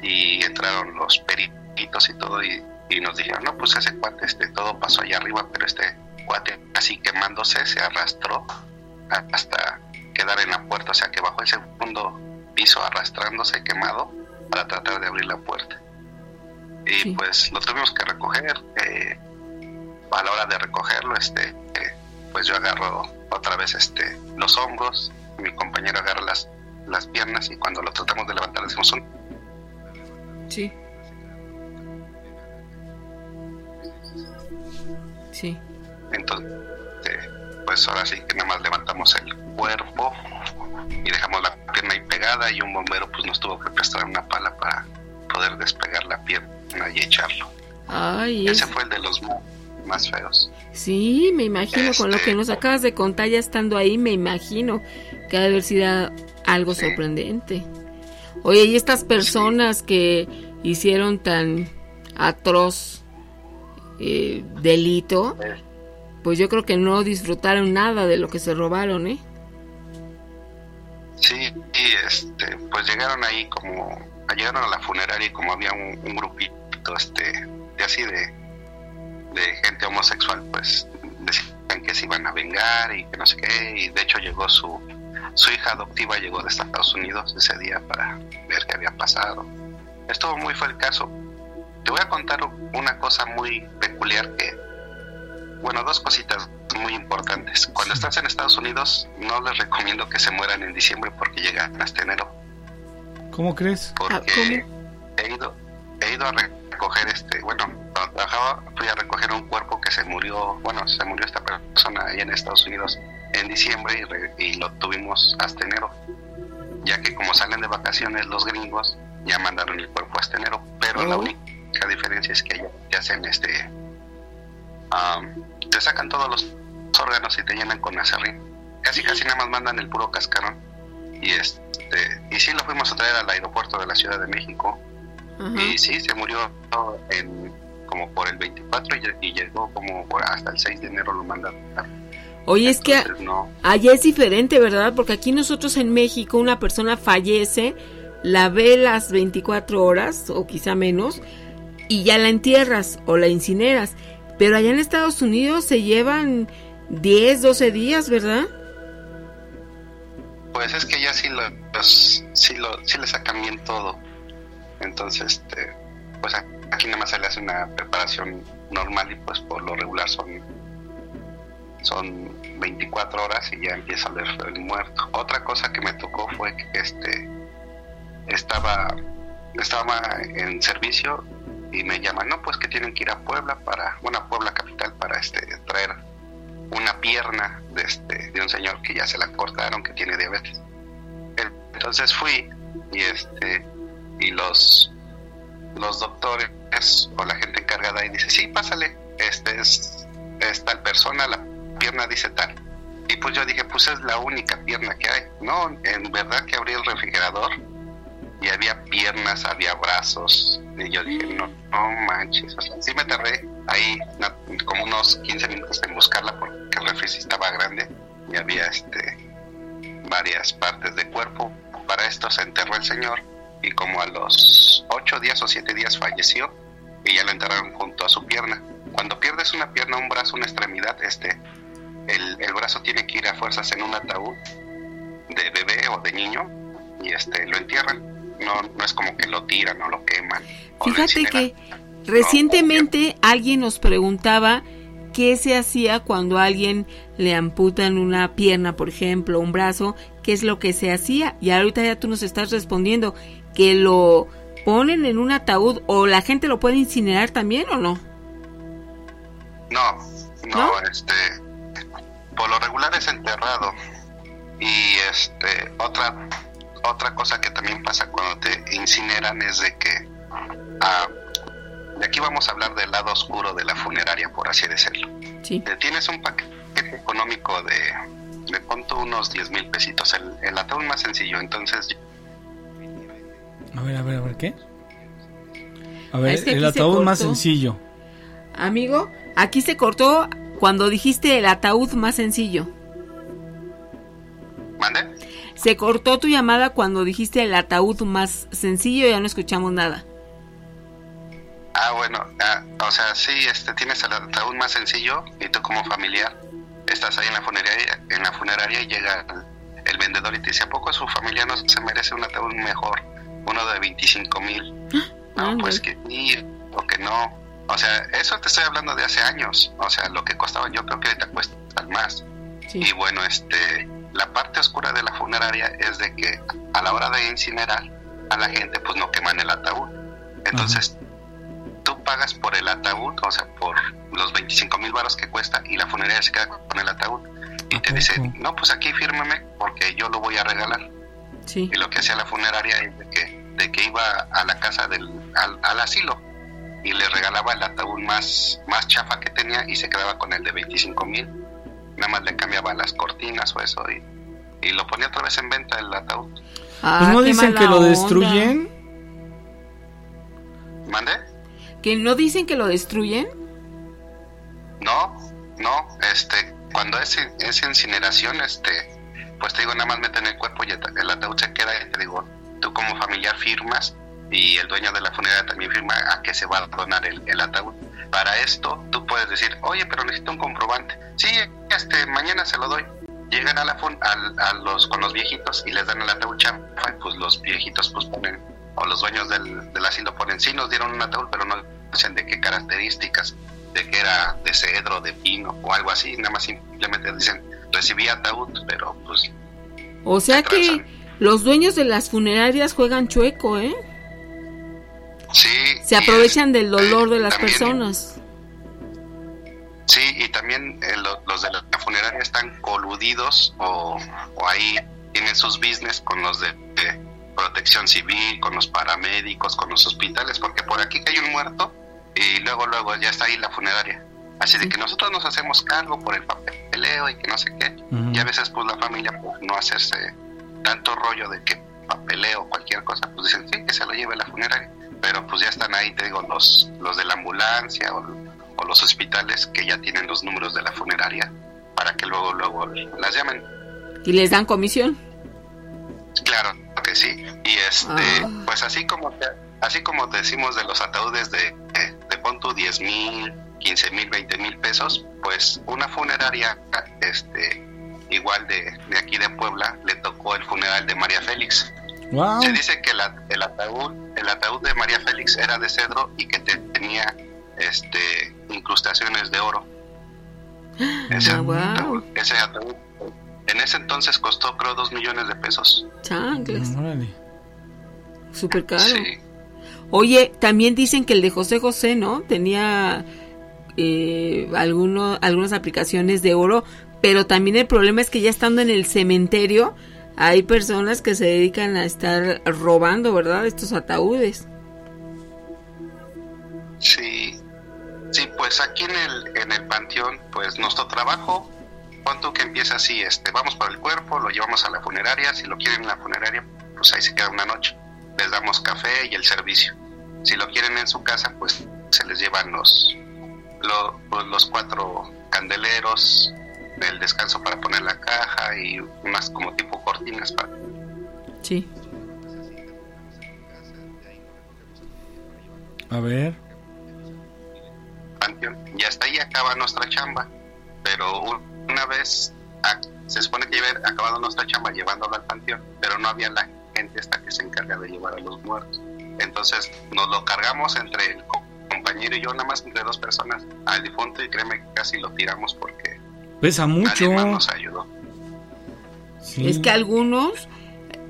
Y entraron los peritos y todo y, y nos dijeron no pues ese cuate este todo pasó allá arriba pero este cuate así quemándose se arrastró hasta quedar en la puerta, o sea que bajó el segundo piso arrastrándose quemado para tratar de abrir la puerta. Y sí. pues lo tuvimos que recoger. Eh, a la hora de recogerlo, este, eh, pues yo agarro otra vez este, los hombros, mi compañero agarra las, las piernas y cuando lo tratamos de levantar decimos un... Sí. Sí. Entonces, pues ahora sí que nada más levantamos el cuerpo y dejamos la pierna ahí pegada y un bombero pues nos tuvo que prestar una pala para poder despegar la pierna y echarlo. Ay, Ese es... fue el de los más feos. Sí, me imagino, este... con lo que nos acabas de contar ya estando ahí, me imagino que ha de haber sido algo sí. sorprendente. Oye, y estas personas sí. que hicieron tan atroz eh, delito, sí pues yo creo que no disfrutaron nada de lo que se robaron, ¿eh? Sí, y este, pues llegaron ahí como, llegaron a la funeraria y como había un, un grupito, este, de así de, de gente homosexual, pues decían que se iban a vengar y que no sé qué, y de hecho llegó su, su hija adoptiva, llegó de Estados Unidos ese día para ver qué había pasado. Estuvo muy fue el caso. Te voy a contar una cosa muy peculiar que bueno, dos cositas muy importantes. Cuando estás en Estados Unidos, no les recomiendo que se mueran en diciembre porque llegan hasta enero. ¿Cómo crees? Porque ah, He, ido, he ido a recoger este, bueno, cuando trabajaba fui a recoger un cuerpo que se murió, bueno, se murió esta persona ahí en Estados Unidos en diciembre y, lo tuvimos hasta enero, ya que como salen de vacaciones los gringos, ya mandaron el cuerpo hasta enero, pero la oh. única diferencia es que ya, hacen este, te sacan todos los órganos y te llenan con acerrín, casi casi nada más mandan el puro cascarón. Y este y sí lo fuimos a traer al aeropuerto de la Ciudad de México. Y sí se murió en como por el 24 y, llegó como hasta el 6 de enero lo mandaron. Oye, es que allá es diferente, ¿verdad? Porque aquí nosotros en México una persona fallece, la ve las 24 horas o quizá menos y ya la entierras o la incineras. Pero allá en Estados Unidos se llevan 10, 12 días, ¿verdad? Pues es que ya sí, los, sí, lo, sí le sacan bien todo. Entonces, este, pues aquí nada más se le hace una preparación normal y pues por lo regular son son 24 horas y ya empieza a ver el muerto. Otra cosa que me tocó fue que este estaba estaba en servicio y me llaman, no, pues que tienen que ir a Puebla para, una Puebla capital para este traer una pierna de este de un señor que ya se la cortaron que tiene diabetes. Entonces fui y este y los los doctores o la gente encargada y dice, "Sí, pásale, este es, persona, la pierna dice tal. Y pues yo dije, pues es la única pierna que hay. No, en verdad que abrí el refrigerador y había piernas, había brazos. Y yo dije, no, no manches. O sí me tardé ahí como unos 15 minutos en buscarla porque el refri estaba grande y había este varias partes de cuerpo. Para esto se enterró el señor y como a los 8 días o 7 días falleció y ya lo enterraron junto a su pierna. Cuando pierdes una pierna, un brazo, una extremidad, este, el, el, brazo tiene que ir a fuerzas en un ataúd de bebé o de niño y este lo entierran. No, no es como que lo tiran o lo queman. Fíjate que recientemente alguien nos preguntaba qué se hacía cuando a alguien le amputan una pierna, por ejemplo, un brazo, qué es lo que se hacía. Y ahorita ya tú nos estás respondiendo que lo ponen en un ataúd o la gente lo puede incinerar también o no. No, no, este, por lo regular es enterrado. Y este, otra, otra cosa que también pasa cuando te incineran es de que, ah, de aquí vamos a hablar del lado oscuro de la funeraria, por así decirlo. Sí. Tienes un paquete económico de, de punto unos 10 mil pesitos, el, el ataúd más sencillo, entonces... A ver, a ver, a ver, ¿qué? A ver, el ataúd más sencillo. Amigo, aquí se cortó cuando dijiste el ataúd más sencillo. ¿Mande? Se cortó tu llamada cuando dijiste el ataúd más sencillo, ya no escuchamos nada. Ah, bueno, ah, o sea, sí, este, tienes el ataúd más sencillo y tú como familiar estás ahí en la funeraria, en la funeraria y llega el, vendedor y te dice, ¿a poco su familia no se merece un ataúd mejor? Uno de 25 mil. Ah, no, pues que sí, o que no. O sea, eso te estoy hablando de hace años. O sea, lo que costaba yo creo que ahorita cuesta más. Y bueno, este, la parte oscura de la funeraria es de que a la hora de incinerar a la gente, pues no queman el ataúd. Entonces, tú pagas por el ataúd, o sea, por los 25 mil baros que cuesta y la funeraria se queda con el ataúd. Y te dice, no, pues aquí fírmeme porque yo lo voy a regalar. Y lo que hacía la funeraria es de que, de que iba a la casa del, al asilo y le regalaba el ataúd más, más chafa que tenía y se quedaba con el de 25 mil. Nada más le cambiaba las cortinas o eso y, y lo ponía otra vez en venta el ataúd. Ah, pues no dicen que lo destruyen. ¿Mande? ¿Que no dicen que lo destruyen? No, no, este, cuando es, es incineración, este, pues te digo, nada más meten el cuerpo y el ataúd se queda y te digo, tú como familiar firmas y el dueño de la funeraria también firma a que se va a donar el, ataúd. Para esto tú puedes decir, oye, pero necesito un comprobante. Sí, este, mañana se lo doy. Llegan a la fun a, los con los viejitos y les dan el ataúd chafa, pues los viejitos pues ponen, o los dueños del, del asilo ponen, sí nos dieron un ataúd, pero no dicen de qué características, de que era de cedro, de pino o algo así, nada más simplemente dicen, recibí ataúd, pero pues... O sea que Los dueños de las funerarias juegan chueco, ¿eh? Sí. Se aprovechan del dolor de las también- personas. Sí, y también eh, lo- los de la funeraria están coludidos o, o ahí tienen sus business con los de, de protección civil, con los paramédicos, con los hospitales, porque por aquí que hay un muerto y luego, luego ya está ahí la funeraria. Así de que nosotros nos hacemos cargo por el papeleo y que no sé qué. Ujú. Y a veces pues la familia por no hacerse tanto rollo de que papeleo o cualquier cosa, pues dicen sí, que se lo lleve la funeraria. Pero pues ya están ahí, te digo, los, los de la ambulancia o, o los hospitales que ya tienen los números de la funeraria para que luego, luego las llamen. Y les dan comisión. Claro que sí. Y este, Ah. pues así como así como decimos de los ataúdes de, de, de tu 10 mil, 15 mil, 20 mil pesos, pues una funeraria, este, igual de, de aquí de Puebla, le tocó el funeral de María Félix. Wow. Se dice que la- el ataúd, el ataúd de María Félix era de cedro y que te- tenía este incrustaciones de oro. Ese, Ah, wow. ataúd, ese ataúd en ese entonces costó creo dos millones de pesos. Chanclas. Órale. Súper caro. Sí. Oye, también dicen que el de José José, ¿no? Tenía eh, alguno- algunas aplicaciones de oro, pero también el problema es que ya estando en el cementerio hay personas que se dedican a estar robando, ¿verdad? Estos ataúdes. Sí, sí, pues aquí en el, en el panteón, pues nuestro trabajo, cuánto que empieza así, este, vamos por el cuerpo, lo llevamos a la funeraria, si lo quieren en la funeraria, pues ahí se queda una noche, les damos café y el servicio. Si lo quieren en su casa, pues se les llevan los, lo- pues, los cuatro candeleros, el descanso para poner la caja y unas como tipo cortinas para Sí. A ver. panteón y hasta ahí acaba nuestra chamba pero un- una vez ah, se supone que había acabado nuestra chamba llevándolo al panteón pero no había la gente esta que se encarga de llevar a los muertos entonces nos lo cargamos entre el co- compañero y yo nada más entre dos personas al difunto y créeme que casi lo tiramos porque Pesa mucho. nadie más nos ayudó Sí. Es que algunos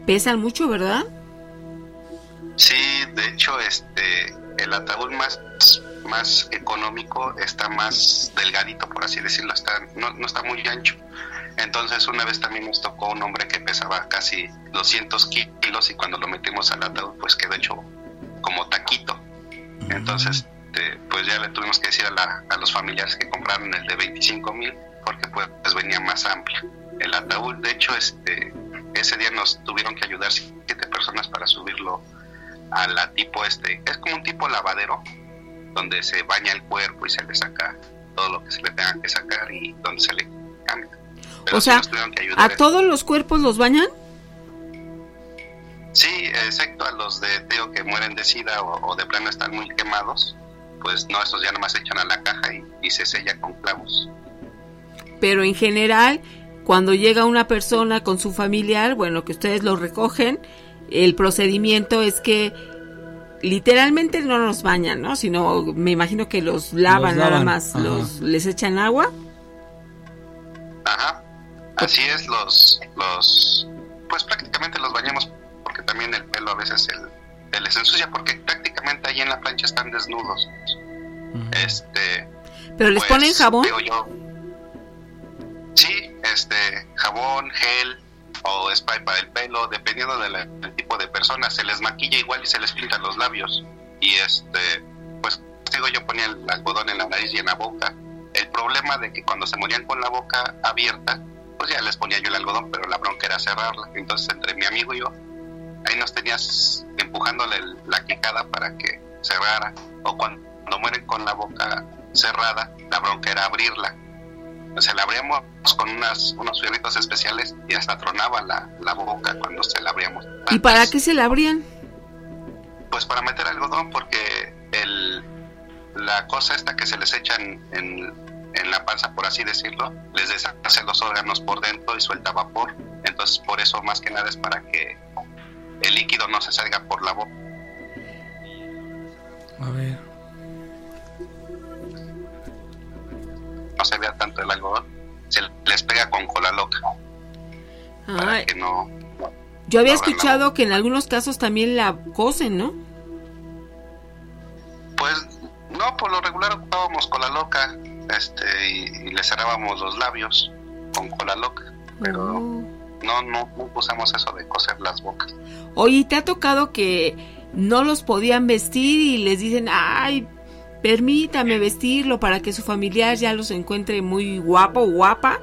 pesan mucho, ¿verdad? Sí, de hecho, este, el ataúd más, más económico está más delgadito, por así decirlo, está, no, no está muy ancho. Entonces, una vez también nos tocó un hombre que pesaba casi 200 kilos y cuando lo metimos al ataúd, pues quedó hecho como taquito. Entonces, este, pues ya le tuvimos que decir a, la- a los familiares que compraron el de 25 mil porque pues, pues venía más amplio. El ataúd, de hecho, este, ese día nos tuvieron que ayudar siete personas para subirlo a la tipo este, es como un tipo lavadero donde se baña el cuerpo y se le saca todo lo que se le tenga que sacar y donde se le cambia. Pero O sea, que. ¿A todos los cuerpos los bañan? Sí, excepto a los de Teo que mueren de sida o, o de plano están muy quemados, pues no, esos ya nomás se echan a la caja y, y se sella con clavos. Pero en general, cuando llega una persona con su familiar, bueno, que ustedes lo recogen, el procedimiento es que literalmente no los bañan, ¿no? Sino me imagino que los lavan, Los nada más, ajá. los les echan agua. Ajá, así es, los, los, pues prácticamente los bañamos porque también el pelo a veces el, se les ensucia porque prácticamente ahí en la plancha están desnudos. Este, Pero les pues, ponen jabón. digo yo, sí, este, jabón, gel o spray para el pelo, dependiendo de del tipo de persona, se les maquilla igual y se les pintan los labios. Y este, pues digo yo ponía el algodón en la nariz y en la boca. El problema de que cuando se morían con la boca abierta, pues ya les ponía yo el algodón, pero la bronca era cerrarla. Entonces entre mi amigo y yo, ahí nos tenías empujándole la quijada para que cerrara. O cuando mueren con la boca cerrada, la bronca era abrirla. O sea, la abríamos con unas, unos fierritos especiales y hasta tronaba la, la boca cuando se la abríamos. ¿Y para qué se la abrían? Pues para meter algodón, porque el, la cosa esta que se les echan en, en la panza, por así decirlo, les deshace los órganos por dentro y suelta vapor. Entonces, por eso más que nada es para que el líquido no se salga por la boca. A ver. No se vea tanto el algodón, se les pega con cola loca para que no, Yo había escuchado que en algunos casos también la cosen, ¿no? Pues no, por lo regular ocupábamos cola loca este, y, le cerrábamos los labios con cola loca, pero oh. no, no, no usamos eso de coser las bocas. Oye, ¿te ha tocado que no los podían vestir y les dicen, ay, permítame vestirlo para que su familiar ya los encuentre muy guapo o guapa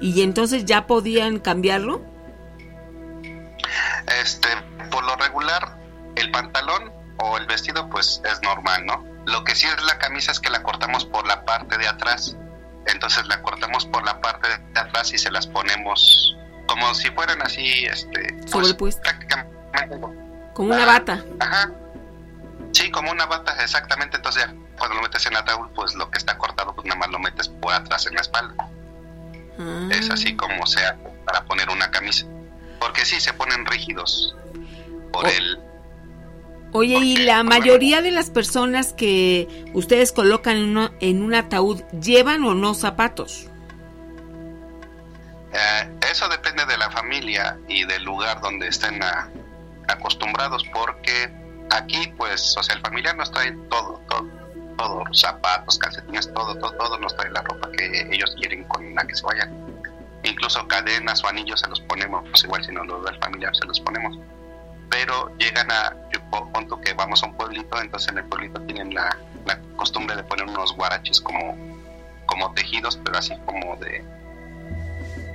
y entonces ya podían cambiarlo? Este, por lo regular, el pantalón o el vestido pues es normal, ¿no? Lo que sí es la camisa es que la cortamos por la parte de atrás. Entonces la cortamos por la parte de atrás y se las ponemos como si fueran así, este, pues, como una bata. Ajá. Sí, como una bata, exactamente. Entonces ya cuando lo metes en ataúd, pues lo que está cortado, pues nada más lo metes por atrás en la espalda. Ah. Es así como sea para poner una camisa. Porque sí, se ponen rígidos por el... Oye, ¿y la mayoría de las personas que ustedes colocan en, en un ataúd llevan o no zapatos? Eh, eso depende de la familia y del lugar donde estén acostumbrados, porque aquí, pues, o sea, el familiar nos trae todo, todo, todo, zapatos, calcetines, todo, todo, todo nos trae la ropa que ellos quieren con la que se vayan. Incluso cadenas o anillos se los ponemos, pues igual si no los da el familiar se los ponemos. Pero llegan a, yo punto que vamos a un pueblito, entonces en el pueblito tienen la, la costumbre de poner unos guaraches como, como tejidos, pero así como de,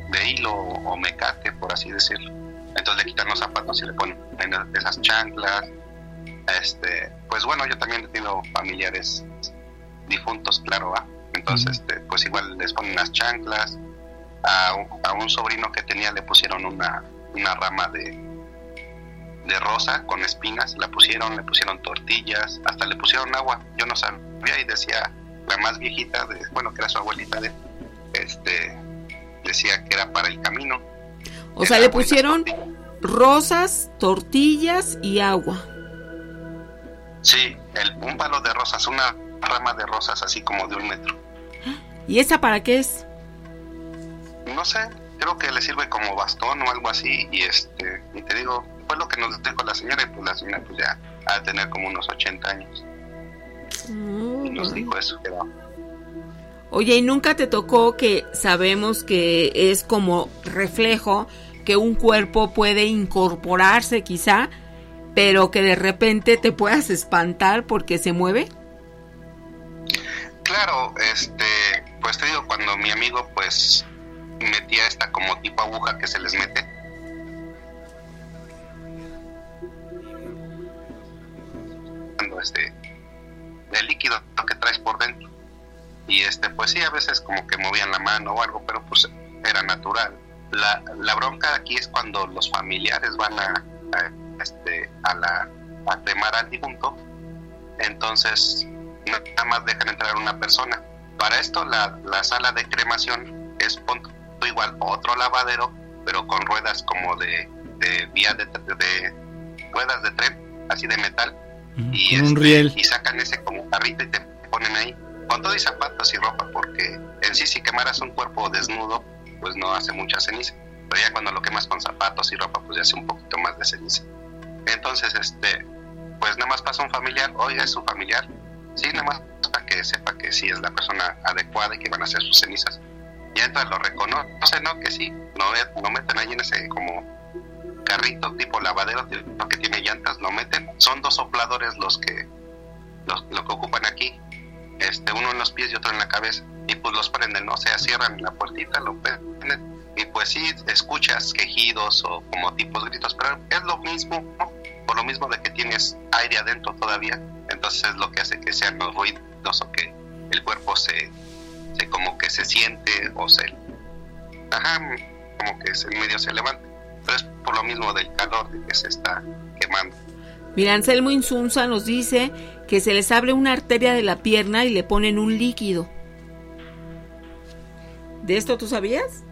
de hilo o mecate, por así decirlo. Entonces le quitan los zapatos y le ponen esas chanclas. Este, pues bueno, yo también he tenido familiares difuntos, claro, ¿va? Entonces, este, pues igual les ponen las chanclas. A un, a un sobrino que tenía le pusieron una, una rama de, de rosa con espinas, la pusieron, le pusieron tortillas, hasta le pusieron agua. Yo no sabía y decía la más viejita, de, bueno, que era su abuelita de, este, decía que era para el camino. O sea, le pusieron rosas, tortillas y agua. Sí, el, un palo de rosas, una rama de rosas así como de un metro. ¿Y esa para qué es? No sé, creo que le sirve como bastón o algo así y este, y te digo, fue lo que nos dijo la señora y pues la señora pues ya ha de tener como unos 80 años. Mm, y nos dijo eso, Oye, ¿y nunca te tocó que sabemos que es como reflejo que un cuerpo puede incorporarse quizá, pero que de repente te puedas espantar porque se mueve? Claro, este, pues te digo, cuando mi amigo pues metía esta como tipo aguja que se les mete, este el líquido que traes por dentro. Y este pues sí a veces como que movían la mano o algo pero pues era natural. La, la bronca aquí es cuando los familiares van a, este a la a cremar al difunto entonces nada más dejan entrar una persona. Para esto la, la sala de cremación es punto igual otro lavadero pero con ruedas como de, de vía de, de, ruedas de tren así de metal. Y, un este, riel. y sacan ese como carrito y te ponen ahí. Con todo y zapatos y ropa, porque en sí si quemaras un cuerpo desnudo, pues no hace mucha ceniza, pero ya cuando lo quemas con zapatos y ropa, pues ya hace un poquito más de ceniza. Entonces, este, pues nada más pasa un familiar, oiga, es su familiar, sí, nada más para que sepa que sí es la persona adecuada y que van a hacer sus cenizas. Ya entonces lo reconoce, ¿no? Que sí, no meten ahí en ese como carrito tipo lavadero que tiene llantas, lo meten. Son dos sopladores los que, los, lo que ocupan aquí este, uno en los pies y otro en la cabeza, y pues los prenden, ¿no? O sea, cierran la puertita, lo prenden, y pues sí, escuchas quejidos o como tipos gritos, pero es lo mismo, ¿no? Por lo mismo de que tienes aire adentro todavía, entonces es lo que hace que sean los ruidos o que el cuerpo se, como que se siente o se, ajá, como que se medio se levanta, pero es por lo mismo del calor de que se está quemando. Mira, Anselmo Insunza nos dice que se les abre una arteria de la pierna y le ponen un líquido. ¿De esto tú sabías?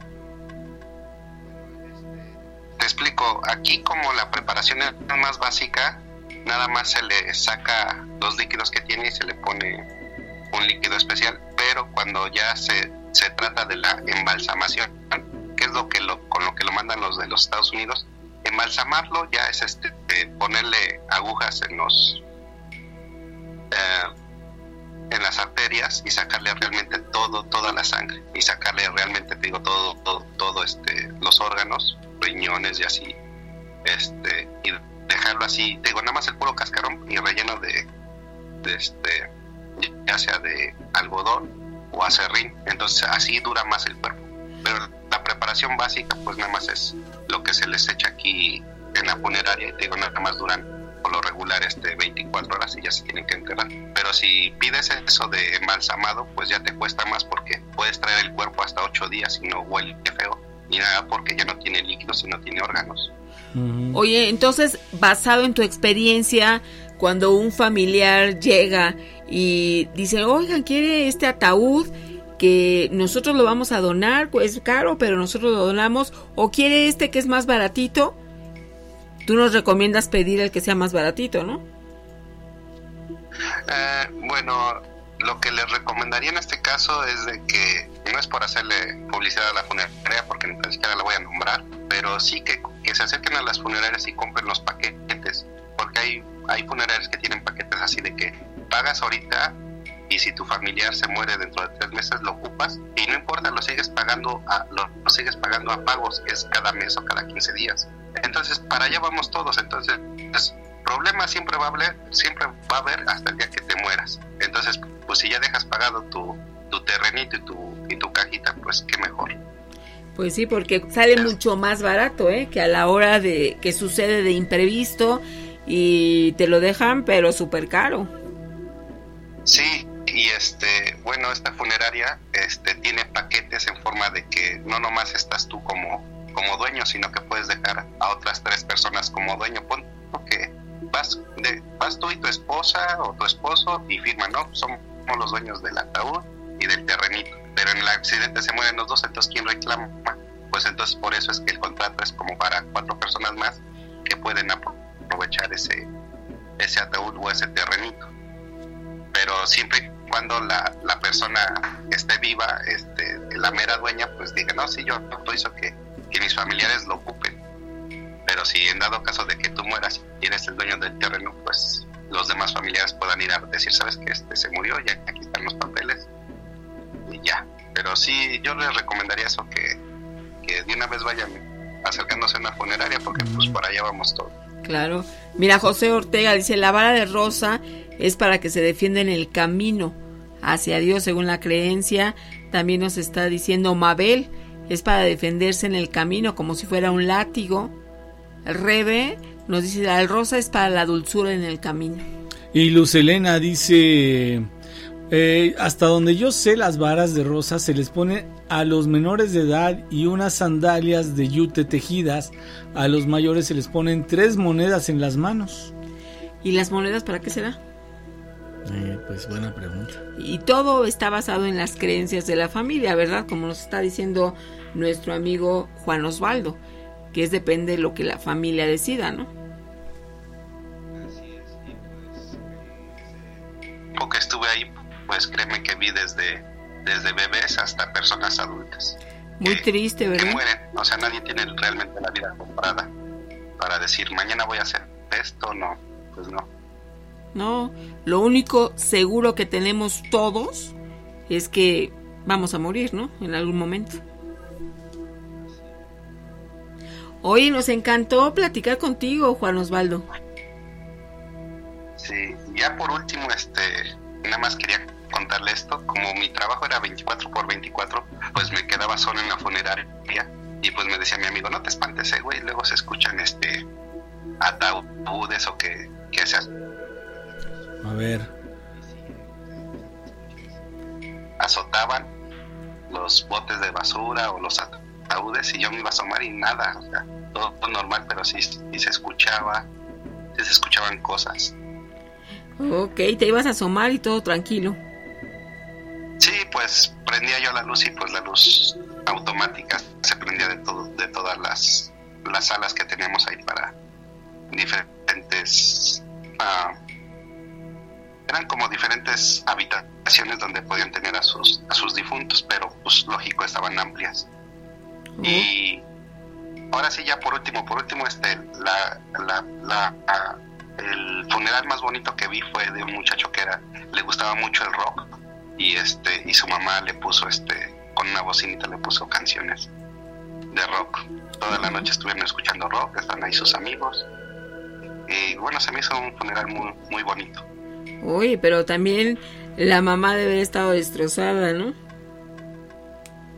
Te aquí como la preparación es más básica, nada más se le saca los líquidos que tiene y se le pone un líquido especial, pero cuando ya se, se trata de la embalsamación, que es lo que lo, con lo que lo mandan los de los Estados Unidos, embalsamarlo ya es este ponerle agujas en los eh, en las arterias y sacarle realmente todo toda la sangre y sacarle realmente digo todo todo, todo este los órganos riñones y así este y dejarlo así digo nada más el puro cascarón y relleno de, este ya sea de algodón o acerrín. Entonces así dura más el cuerpo. Pero la preparación básica pues nada más es lo que se les echa aquí en la funeraria digo nada más duran por lo regular este 24 horas y ya se tienen que enterrar. Pero si pides eso de embalsamado pues ya te cuesta más porque puedes traer el cuerpo hasta 8 días y no huele feo ni nada porque ya no tiene líquidos y no tiene órganos. Oye, entonces, basado en tu experiencia, cuando un familiar llega y dice, oigan, quiere este ataúd, que nosotros lo vamos a donar, pues caro, pero nosotros lo donamos, o quiere este que es más baratito, tú nos recomiendas pedir el que sea más baratito, ¿no? Eh, bueno, lo que les recomendaría en este caso es de que no es por hacerle publicidad a la funeraria porque ni siquiera la voy a nombrar, pero sí que, que se acerquen a las funerarias y compren los paquetes, porque hay, hay funerarias que tienen paquetes así de que pagas ahorita y si tu familiar se muere dentro de tres meses lo ocupas y no importa lo sigues pagando a lo, sigues pagando a pagos que es cada mes o cada 15 días. Entonces para allá vamos todos entonces pues, problema siempre va a haber siempre va a haber hasta el día que te mueras. Entonces pues si ya dejas pagado tu, tu terrenito y tu, y tu cajita pues qué mejor pues sí, porque sale mucho más barato, ¿eh? Que a la hora de que sucede de imprevisto y te lo dejan, pero súper caro. Sí, y este, bueno, esta funeraria este, tiene paquetes en forma de que no nomás estás tú como, como dueño, sino que puedes dejar a otras tres personas como dueño. Pon que vas, de, vas tú y tu esposa o tu esposo y firman, ¿no? Somos los dueños del ataúd y del terrenito. Pero en el accidente se mueren los dos, entonces ¿quién reclama? Pues entonces por eso es que el contrato es como para cuatro personas más que pueden aprovechar ese, ese ataúd o ese terrenito. Pero siempre cuando la, la persona esté viva, este, la mera dueña, pues diga, no, sí, yo autorizo que, que mis familiares lo ocupen. Pero si en dado caso de que tú mueras y eres el dueño del terreno, pues los demás familiares puedan ir a decir, sabes que este se murió, ya aquí están los papeles y ya. Pero sí, yo les recomendaría eso, que, que de una vez vayan acercándose a una funeraria, porque pues por allá vamos todos. Claro. Mira, José Ortega dice, la vara de rosa es para que se defienda en el camino hacia Dios según la creencia. También nos está diciendo Mabel, es para defenderse en el camino como si fuera un látigo. Rebe nos dice, la rosa es para la dulzura en el camino. Y Luz Elena dice, eh, hasta donde yo sé las varas de rosa se les pone a los menores de edad y unas sandalias de yute tejidas. A los mayores se les ponen tres monedas en las manos. ¿Y las monedas para qué será? Eh, pues buena pregunta. Y todo está basado en las creencias de la familia, ¿verdad? Como nos está diciendo nuestro amigo Juan Osvaldo, que es depende de lo que la familia decida, ¿no? Porque estuve ahí, pues créeme que vi desde, desde bebés hasta personas adultas. Muy que- triste, Que ¿verdad? mueren, o sea, nadie tiene realmente la vida comprada para decir, mañana voy a hacer esto, no, pues no. No, lo único seguro que tenemos todos es que vamos a morir, ¿no? En algún momento. Oye, nos encantó platicar contigo, Juan Osvaldo. Sí, ya por último, este, nada más quería contarle esto, como mi trabajo era 24 por 24, pues me quedaba solo en la funeraria y pues me decía mi amigo, no te espantes, eh, güey, luego se escuchan este ataúdes o que, que se A ver. azotaban los botes de basura o los ataúdes y yo me iba a asomar y nada, o sea, todo, todo normal, pero sí, sí se escuchaba, sí se escuchaban cosas. Ok, te ibas a asomar y todo tranquilo. Sí, pues prendía yo la luz y pues la luz automática se prendía de todo, de todas las, las salas que teníamos ahí para diferentes ah, eran como diferentes habitaciones donde podían tener a sus a sus difuntos, pero pues lógico estaban amplias. Y ahora sí ya por último, por último, este, la, la, la, el funeral más bonito que vi fue de un muchacho que era, le gustaba mucho el rock y este, y su mamá le puso este, con una bocinita le puso canciones de rock. Toda la noche estuvieron escuchando rock, están ahí sus amigos. Y bueno, se me hizo un funeral muy, muy bonito. Uy, pero también la mamá debe haber estado destrozada, ¿no?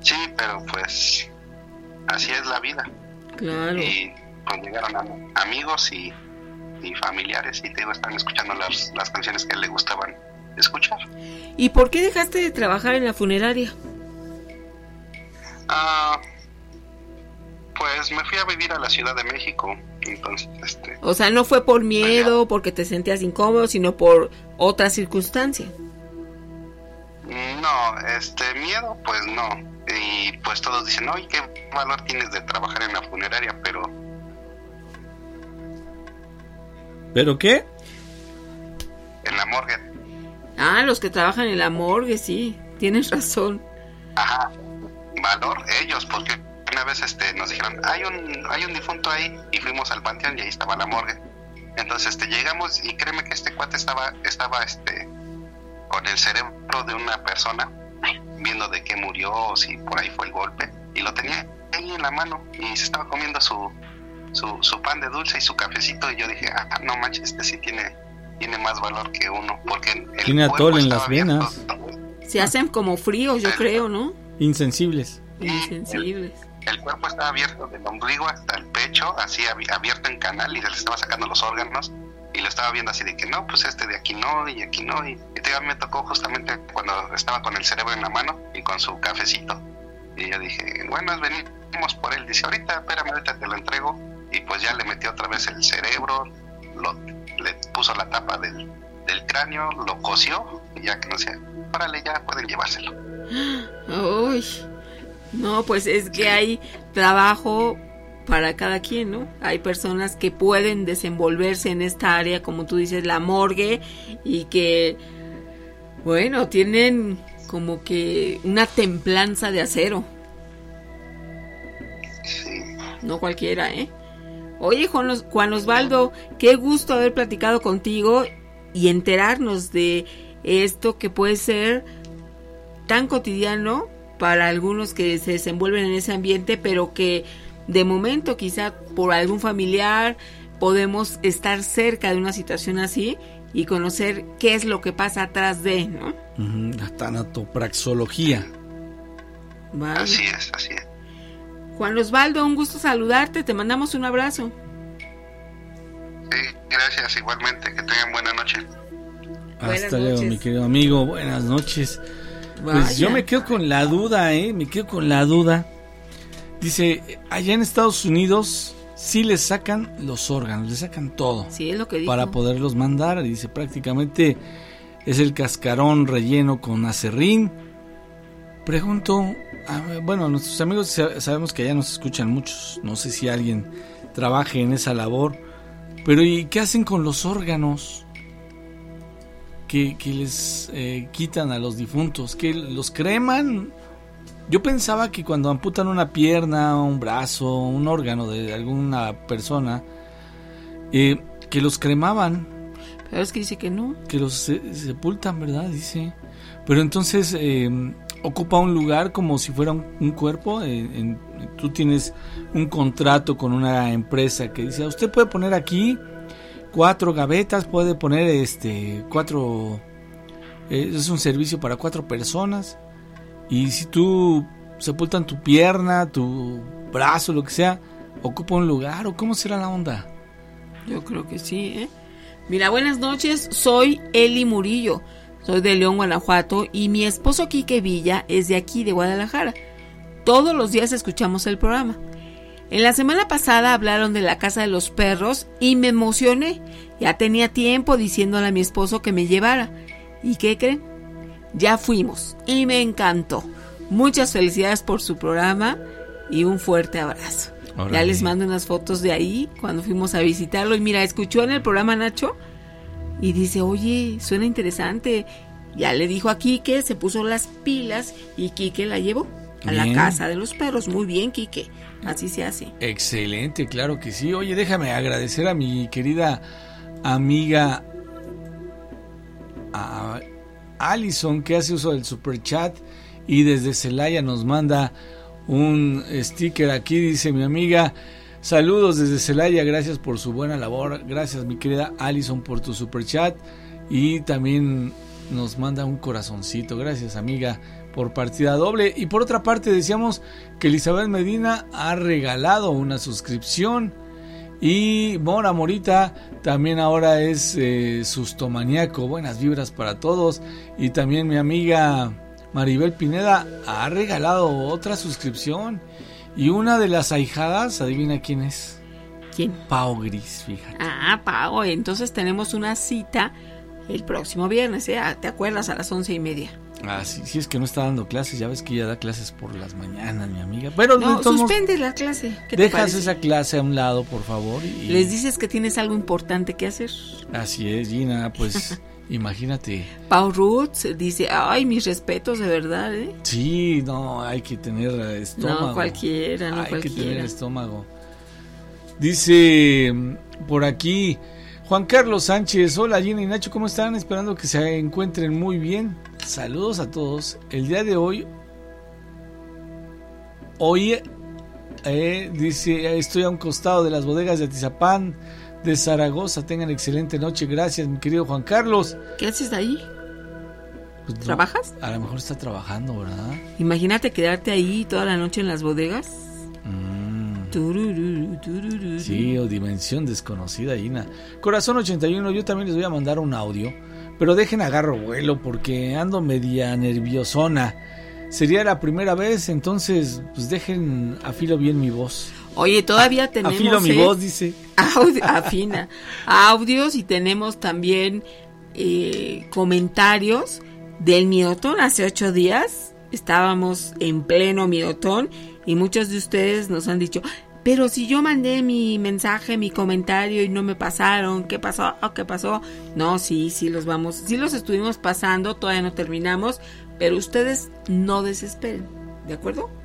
Sí, pero pues así es la vida. Claro. Y pues llegaron amigos y, familiares y te digo, están escuchando las, las canciones que le gustaban escuchar. ¿Y por qué dejaste de trabajar en la funeraria? Ah, pues me fui a vivir a la Ciudad de México, entonces, este... O sea, no fue por miedo, porque te sentías incómodo, sino por otra circunstancia. No, este, miedo, pues no. Y pues todos dicen, oye, ¿qué valor tienes de trabajar en la funeraria? Pero... ¿Pero qué? En la morgue. Ah, los que trabajan en la morgue, sí, tienes razón. Ajá, valor ellos, porque una vez este, nos dijeron, hay un, hay un difunto ahí, y fuimos al panteón y ahí estaba la morgue. Entonces este, llegamos y créeme que este cuate estaba, estaba este, con el cerebro de una persona, viendo de qué murió, o si por ahí fue el golpe, y lo tenía ahí en la mano y se estaba comiendo su, su, su pan de dulce y su cafecito y yo dije, ah, no manches, este sí tiene, tiene más valor que uno, porque el tiene atol en las venas. Se hacen como fríos, yo creo, ¿no? Insensibles. Insensibles el cuerpo estaba abierto del ombligo hasta el pecho, así abierto en canal y se le estaba sacando los órganos y lo estaba viendo así de que no, pues este de aquí no y aquí no y, y me tocó justamente cuando estaba con el cerebro en la mano y con su cafecito y yo dije, bueno, venimos por él, dice ahorita, espérame, ahorita te lo entrego y pues ya le metió otra vez el cerebro, lo, le puso la tapa del, del cráneo, lo cosió y ya que no sé, órale, ya pueden llevárselo. Uy. No, pues es que hay trabajo para cada quien, ¿no? Hay personas que pueden desenvolverse en esta área, como tú dices, la morgue, y que, bueno, tienen como que una templanza de acero. No cualquiera, ¿eh? Oye, Juan, Juan Osvaldo, qué gusto haber platicado contigo y enterarnos de esto que puede ser tan cotidiano para algunos que se desenvuelven en ese ambiente, pero que de momento quizá por algún familiar podemos estar cerca de una situación así y conocer qué es lo que pasa atrás de, ¿no? la tanatopraxología. Así es, así es. Juan Osvaldo, un gusto saludarte, te mandamos un abrazo. Sí, gracias, igualmente, que tengan buena noche. Hasta luego, mi querido amigo, buenas noches. Pues yo me quedo con la duda, ¿eh? Me quedo con la duda. Dice, allá en Estados Unidos sí les sacan los órganos, les sacan todo. Sí, es lo que dijo. Para poderlos mandar. Dice, prácticamente es el cascarón relleno con acerrín. Pregunto, bueno, nuestros amigos sabemos que allá nos escuchan muchos. No sé si alguien trabaje en esa labor. Pero ¿y qué hacen con los órganos? que, les eh, quitan a los difuntos, que los creman. Yo pensaba que cuando amputan una pierna, un brazo, un órgano de alguna persona, eh, que los cremaban. Pero es que dice que no. Que los sepultan, ¿verdad? Dice. Pero entonces em, ocupa un lugar como si fuera un, cuerpo. Eh, tú tienes un contrato con una empresa que dice, usted puede poner aquí cuatro gavetas, puede poner este cuatro eh, es un servicio para cuatro personas y si tú sepultan tu pierna, tu brazo, lo que sea, ocupa un lugar o cómo será la onda? Yo creo que sí, ¿eh? Mira, buenas noches, soy Eli Murillo, soy de León, Guanajuato y mi esposo Quique Villa es de aquí, de Guadalajara. Todos los días escuchamos el programa. En la semana pasada hablaron de la casa de los perros y me emocioné. Ya tenía tiempo diciéndole a mi esposo que me llevara. ¿Y qué creen? Ya fuimos y me encantó. Muchas felicidades por su programa y un fuerte abrazo. Ya les mando unas fotos de ahí cuando fuimos a visitarlo. Y mira, escuchó en el programa Nacho y dice, oye, suena interesante. Ya le dijo a Quique, se puso las pilas y Quique la llevó. a la casa de los perros. Muy bien, Quique. Así se hace. Excelente, claro que sí. Oye, déjame agradecer a mi querida amiga a Allison que hace uso del super chat y desde Celaya nos manda un sticker aquí dice mi amiga saludos desde Celaya gracias por su buena labor gracias mi querida Allison por tu super chat y también nos manda un corazoncito gracias amiga por partida doble y por otra parte decíamos que Elizabeth Medina ha regalado una suscripción y Mora Morita también ahora es eh, sustomaniaco. Buenas vibras para todos. Y también mi amiga Maribel Pineda ha regalado otra suscripción. Y una de las ahijadas, adivina quién es. ¿Quién? Pau Gris, fíjate. Ah, Pau. Entonces tenemos una cita el próximo viernes, ¿eh? ¿Te acuerdas? A las once y media. Ah, sí, sí, es que no está dando clases, ya ves que ella da clases por las mañanas, mi amiga. Pero no, suspende la clase. dejas esa clase a un lado, por favor. Y... Les dices que tienes algo importante que hacer. Así es, Gina, pues imagínate. Pau Roots dice, ay, mis respetos, de verdad, ¿eh? Sí, no, hay que tener estómago. No, cualquiera, no Hay que tener estómago. Dice por aquí... Juan Carlos Sánchez, hola Gina y Nacho, ¿cómo están? Esperando que se encuentren muy bien. Saludos a todos. El día de hoy, hoy eh, dice, estoy a un costado de las bodegas de Atizapán, de Zaragoza. Tengan excelente noche. Gracias, mi querido Juan Carlos. ¿Qué haces ahí? Pues ¿Trabajas? A lo mejor está trabajando, ¿verdad? Imagínate quedarte ahí toda la noche en las bodegas. Mm. Sí, o dimensión desconocida, Gina. Corazón 81, yo también les voy a mandar un audio pero dejen agarro vuelo porque ando media nerviosona. Sería la primera vez, entonces pues dejen afilo bien mi voz. Oye, todavía tenemos... Afilo mi ¿eh? voz, dice. afina. Audios y tenemos también eh, comentarios del miotón. Hace ocho días estábamos en pleno miotón y muchos de ustedes nos han dicho, pero si yo mandé mi mensaje, mi comentario y no me pasaron, ¿qué pasó? Oh, ¿Qué pasó? No, sí, sí los vamos, sí los estuvimos pasando, todavía no terminamos, pero ustedes no desesperen, ¿de acuerdo?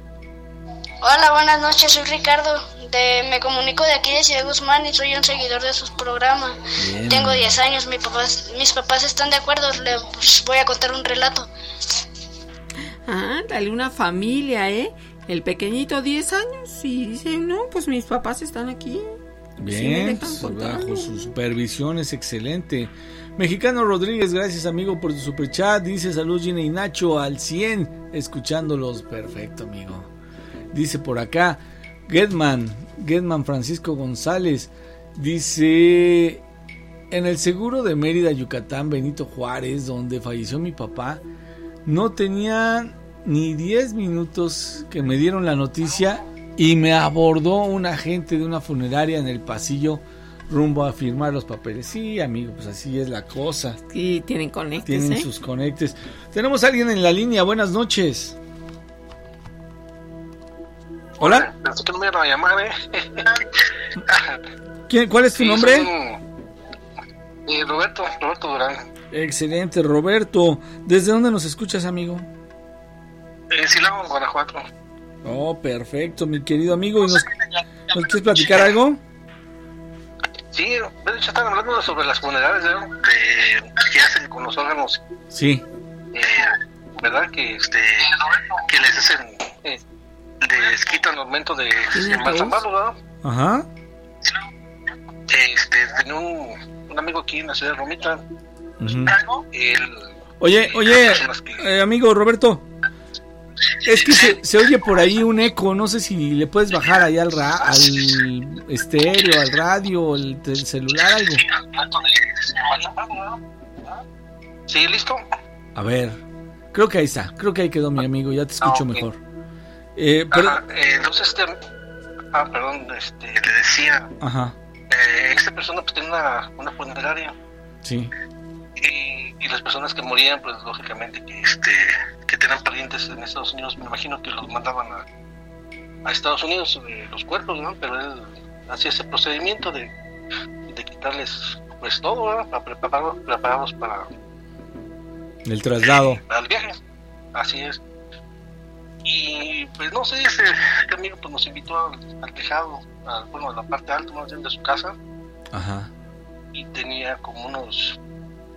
Hola, buenas noches, soy Ricardo, de, me comunico de aquí de Ciudad Guzmán y soy un seguidor de sus programas. Tengo 10 años, mis papás, mis papás están de acuerdo, les pues, voy a contar un relato. Ah, dale una familia, ¿eh? El pequeñito 10 años y dice, no, pues mis papás están aquí. Bien, bajo su supervisión es excelente. Mexicano Rodríguez, gracias amigo por tu super chat. Dice salud Gina y Nacho al 100, escuchándolos. Perfecto amigo. Dice por acá, Getman, Getman Francisco González. Dice, en el seguro de Mérida, Yucatán, Benito Juárez, donde falleció mi papá, no tenían ni 10 minutos que me dieron la noticia y me abordó un agente de una funeraria en el pasillo rumbo a firmar los papeles. Sí, amigo, pues así es la cosa. Sí, tienen conectes. Tienen ¿eh? sus conectes. Tenemos a alguien en la línea. Buenas noches. Hola. ¿Quién, ¿Cuál es tu nombre? Roberto, Roberto Durán. Excelente, Roberto. ¿Desde dónde nos escuchas, amigo? En Silao, Guanajuato. Oh, perfecto, mi querido amigo. ¿Nos, ¿nos quieres platicar algo? Sí, de hecho están hablando sobre las funerales de, que hacen con los órganos. Sí. Eh, ¿Verdad? Que este que les hacen eh, les quitan el aumento de embalsamarlo, ¿verdad? Ajá. Este, tenía un, un amigo aquí en la ciudad de Romita. el, oye, oye, eh, amigo Roberto. Es que se, se, oye por ahí un eco, no sé si le puedes bajar ahí al, ra al estéreo, al radio, al celular, algo. Sí, listo. A ver, creo que ahí está, creo que ahí quedó mi amigo, ya te escucho ah, mejor. Eh, pero... Ajá, eh, entonces, este, ah, perdón, este, le decía, Ajá. Eh, esta persona pues tiene una, una funeraria. Sí. Y, y las personas que morían, pues lógicamente que este que tenían parientes en Estados Unidos, me imagino que los mandaban a, a Estados Unidos eh, los cuerpos, ¿no? Pero él hacía ese procedimiento de, de quitarles pues todo, ¿no? Para prepararlos, prepararlos para el traslado. Eh, para el viaje, así es. Y pues no sé, ese, este amigo pues nos invitó al, tejado, bueno, a la parte alta más bien de su casa. Ajá. Y tenía como unos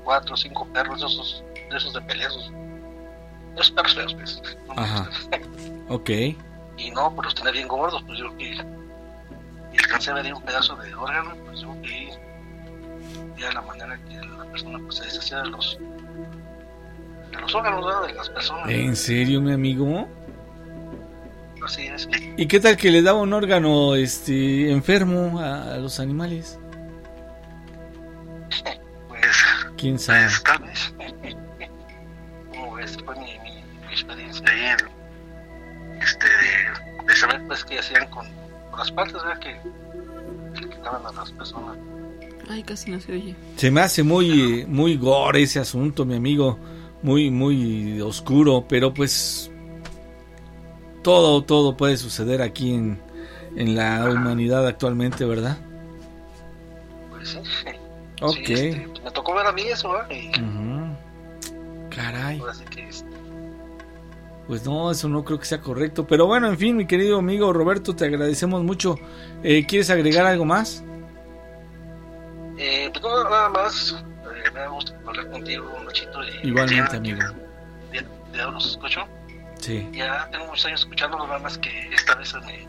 cuatro o cinco perros de esos de, esos de peleas. Esos perros feos, pues. Ajá. ok. Y no, pues los tenía bien gordos, pues yo que... Y alcancé a ver un pedazo de órgano, pues yo que... Ya la manera que la persona pues se deshacía de los... De los órganos, De las personas. ¿En serio, mi amigo? Así es. ¿Y qué tal que le daba un órgano este enfermo a, los animales? Pues, ¿Quién sabe? Pues, tal vez. Como ves, fue mi, mi, experiencia ahí en, este, de, de, saber pues qué hacían con, con las partes ¿verdad? que, que le quitaban a las personas. Ay, casi no se oye. Se me hace muy, muy gore ese asunto, mi amigo. Muy, muy oscuro, pero pues todo, todo puede suceder aquí en, en la humanidad actualmente, ¿verdad? Pues sí. Ok. Este, me tocó ver a mí eso, ¿eh? Caray. Este, pues no, eso no creo que sea correcto. Pero bueno, en fin, mi querido amigo Roberto, te agradecemos mucho. Eh, ¿Quieres agregar algo más? Eh, pues no, nada más. Eh, me gusta hablar contigo, Machito. Igualmente, amigo. Ya, ya los escucho. Sí. Ya tengo muchos años escuchándolo, nada más que esta vez me,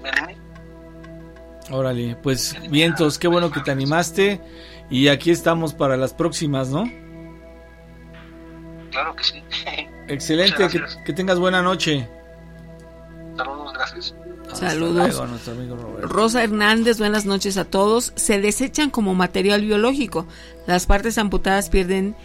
me animé. Órale, pues vientos, qué bueno que te animaste y aquí estamos para las próximas, ¿no? Claro que sí. Excelente, que, tengas buena noche. Saludos, gracias. Saludos. Rosa Hernández, buenas noches a todos. Se desechan como material biológico. Las partes amputadas pierden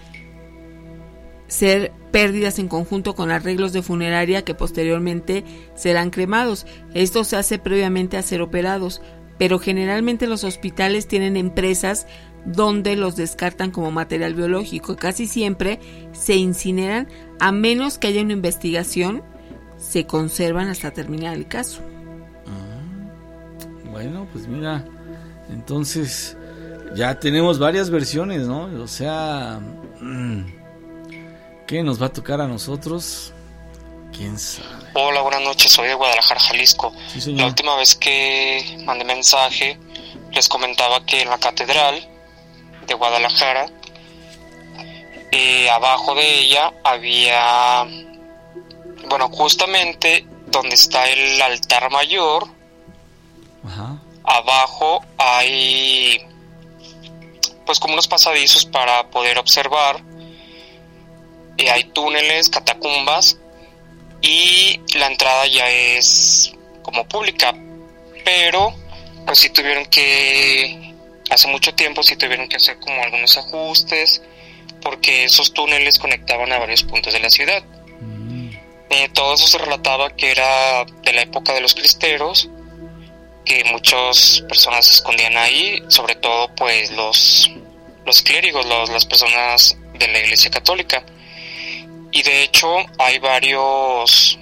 ser pérdidas en conjunto con arreglos de funeraria que posteriormente serán cremados. Esto se hace previamente a ser operados, pero generalmente los hospitales tienen empresas donde los descartan como material biológico. Casi siempre se incineran a menos que haya una investigación, se conservan hasta terminar el caso. Ah, bueno, pues mira, entonces ya tenemos varias versiones, ¿no? O sea... Mm, ¿Qué nos va a tocar a nosotros? ¿Quién sabe? Hola, buenas noches, soy de Guadalajara, Jalisco. la última vez que mandé mensaje les comentaba que en la catedral de Guadalajara, eh, abajo de ella había, bueno, justamente donde está el altar mayor, abajo hay pues como unos pasadizos para poder observar eh, hay túneles, catacumbas y la entrada ya es como pública, pero pues sí tuvieron que, hace mucho tiempo sí tuvieron que hacer como algunos ajustes porque esos túneles conectaban a varios puntos de la ciudad. Mm. Eh, todo eso se relataba que era de la época de los cristeros, que muchas personas se escondían ahí, sobre todo pues los, los clérigos, las personas de la iglesia católica. Y de hecho hay varios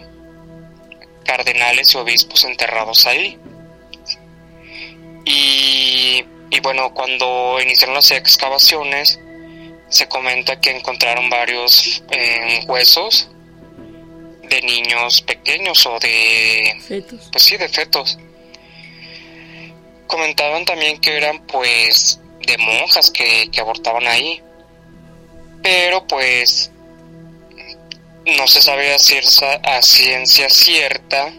cardenales y obispos enterrados ahí. Y, bueno, cuando iniciaron las excavaciones, se comenta que encontraron varios eh, huesos de niños pequeños o de fetos. Pues sí, de fetos. Comentaban también que eran pues de monjas que, que abortaban ahí. Pero pues no se sabe a, a ciencia cierta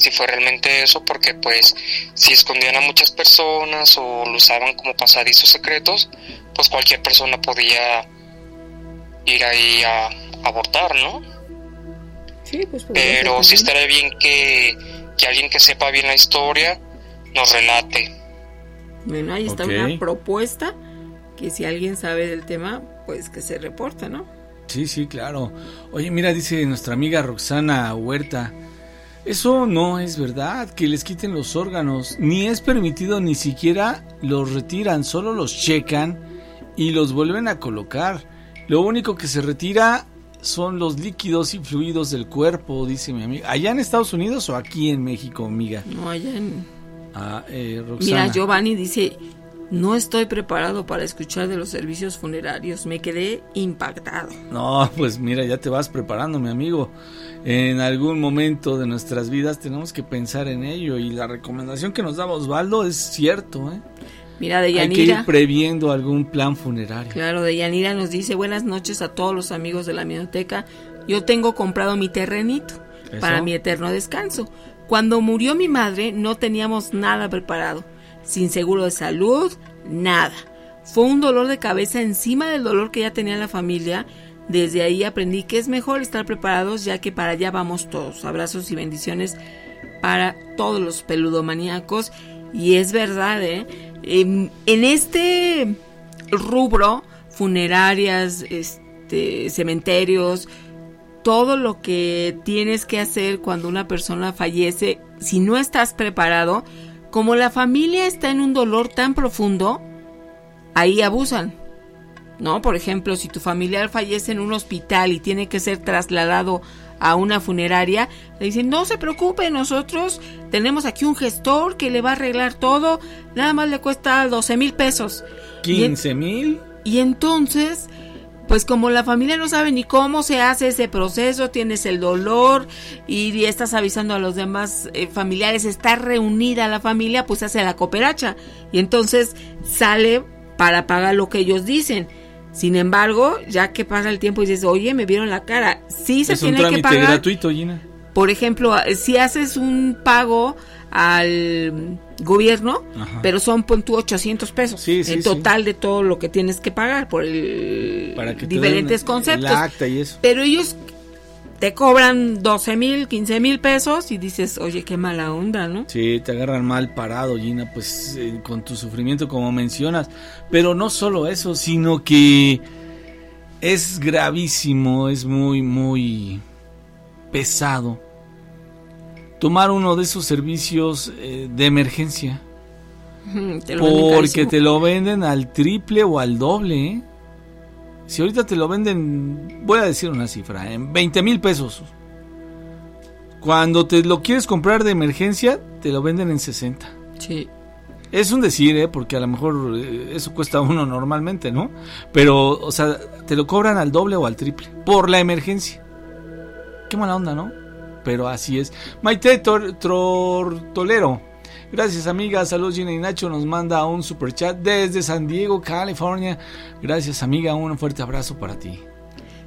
si fue realmente eso, porque pues si escondían a muchas personas o lo usaban como pasadizos secretos, pues cualquier persona podía ir ahí a, abortar, ¿no? Sí, pues Pero sí estaría bien que, que alguien que sepa bien la historia nos relate. Bueno, ahí está una propuesta que si alguien sabe del tema, pues que se reporta, ¿no? Sí, sí, claro. Oye, mira, dice nuestra amiga Roxana Huerta. Eso no es verdad, que les quiten los órganos. Ni es permitido, ni siquiera los retiran, solo los checan y los vuelven a colocar. Lo único que se retira son los líquidos y fluidos del cuerpo, dice mi amiga. ¿Allá en Estados Unidos o aquí en México, amiga? No, allá en... Ah, eh, Roxana. Mira, Giovanni dice, No estoy preparado para escuchar de los servicios funerarios. Me quedé impactado. No, pues mira, ya te vas preparando, mi amigo. En algún momento de nuestras vidas tenemos que pensar en ello y la recomendación que nos daba Osvaldo es cierto, ¿eh? Mira, de Hay que ir previendo algún plan funerario. Claro, de Yanira nos dice buenas noches a todos los amigos de la biblioteca. Yo tengo comprado mi terrenito para mi eterno descanso. Cuando murió mi madre no teníamos nada preparado, sin seguro de salud, nada. Fue un dolor de cabeza encima del dolor que ya tenía la familia. Desde ahí aprendí que es mejor estar preparados ya que para allá vamos todos. Abrazos y bendiciones para todos los peludomaníacos. Y es verdad, ¿eh? en, este rubro, funerarias, este, cementerios, todo lo que tienes que hacer cuando una persona fallece, si no estás preparado, como la familia está en un dolor tan profundo, ahí abusan. ¿No? Por ejemplo, si tu familiar fallece en un hospital y tiene que ser trasladado a una funeraria, le dicen, no se preocupe, nosotros tenemos aquí un gestor que le va a arreglar todo, nada más le cuesta 12 mil pesos. ¿15 mil? Y, entonces, pues como la familia no sabe ni cómo se hace ese proceso, tienes el dolor y, estás avisando a los demás eh, familiares, está reunida la familia, pues hace la cooperacha. Y entonces sale para pagar lo que ellos dicen. Sin embargo, ya que pasa el tiempo y dices, oye, me vieron la cara, sí se tiene que pagar. gratuito, Gina. Por ejemplo, si haces un pago al gobierno, pero son pon 800 pesos en total de todo lo que tienes que pagar por el diferentes conceptos. Pero ellos te cobran 12 mil, 15 mil pesos y dices, oye, qué mala onda, ¿no? Sí, te agarran mal parado, Gina, pues eh, con tu sufrimiento como mencionas. Pero no solo eso, sino que es gravísimo, es muy, muy pesado tomar uno de esos servicios eh, de emergencia. porque te lo venden al triple o al doble, ¿eh? Si ahorita te lo venden, voy a decir una cifra, en 20 mil pesos. Cuando te lo quieres comprar de emergencia, te lo venden en 60. Sí. Es un decir, ¿eh? Porque a lo mejor eso cuesta uno normalmente, ¿no? Pero, o sea, te lo cobran al doble o al triple. Por la emergencia. Qué mala onda, ¿no? Pero así es. Maite Tortolero Gracias amiga, saludos Gina y Nacho nos manda un super chat desde San Diego, California. Gracias amiga, un fuerte abrazo para ti.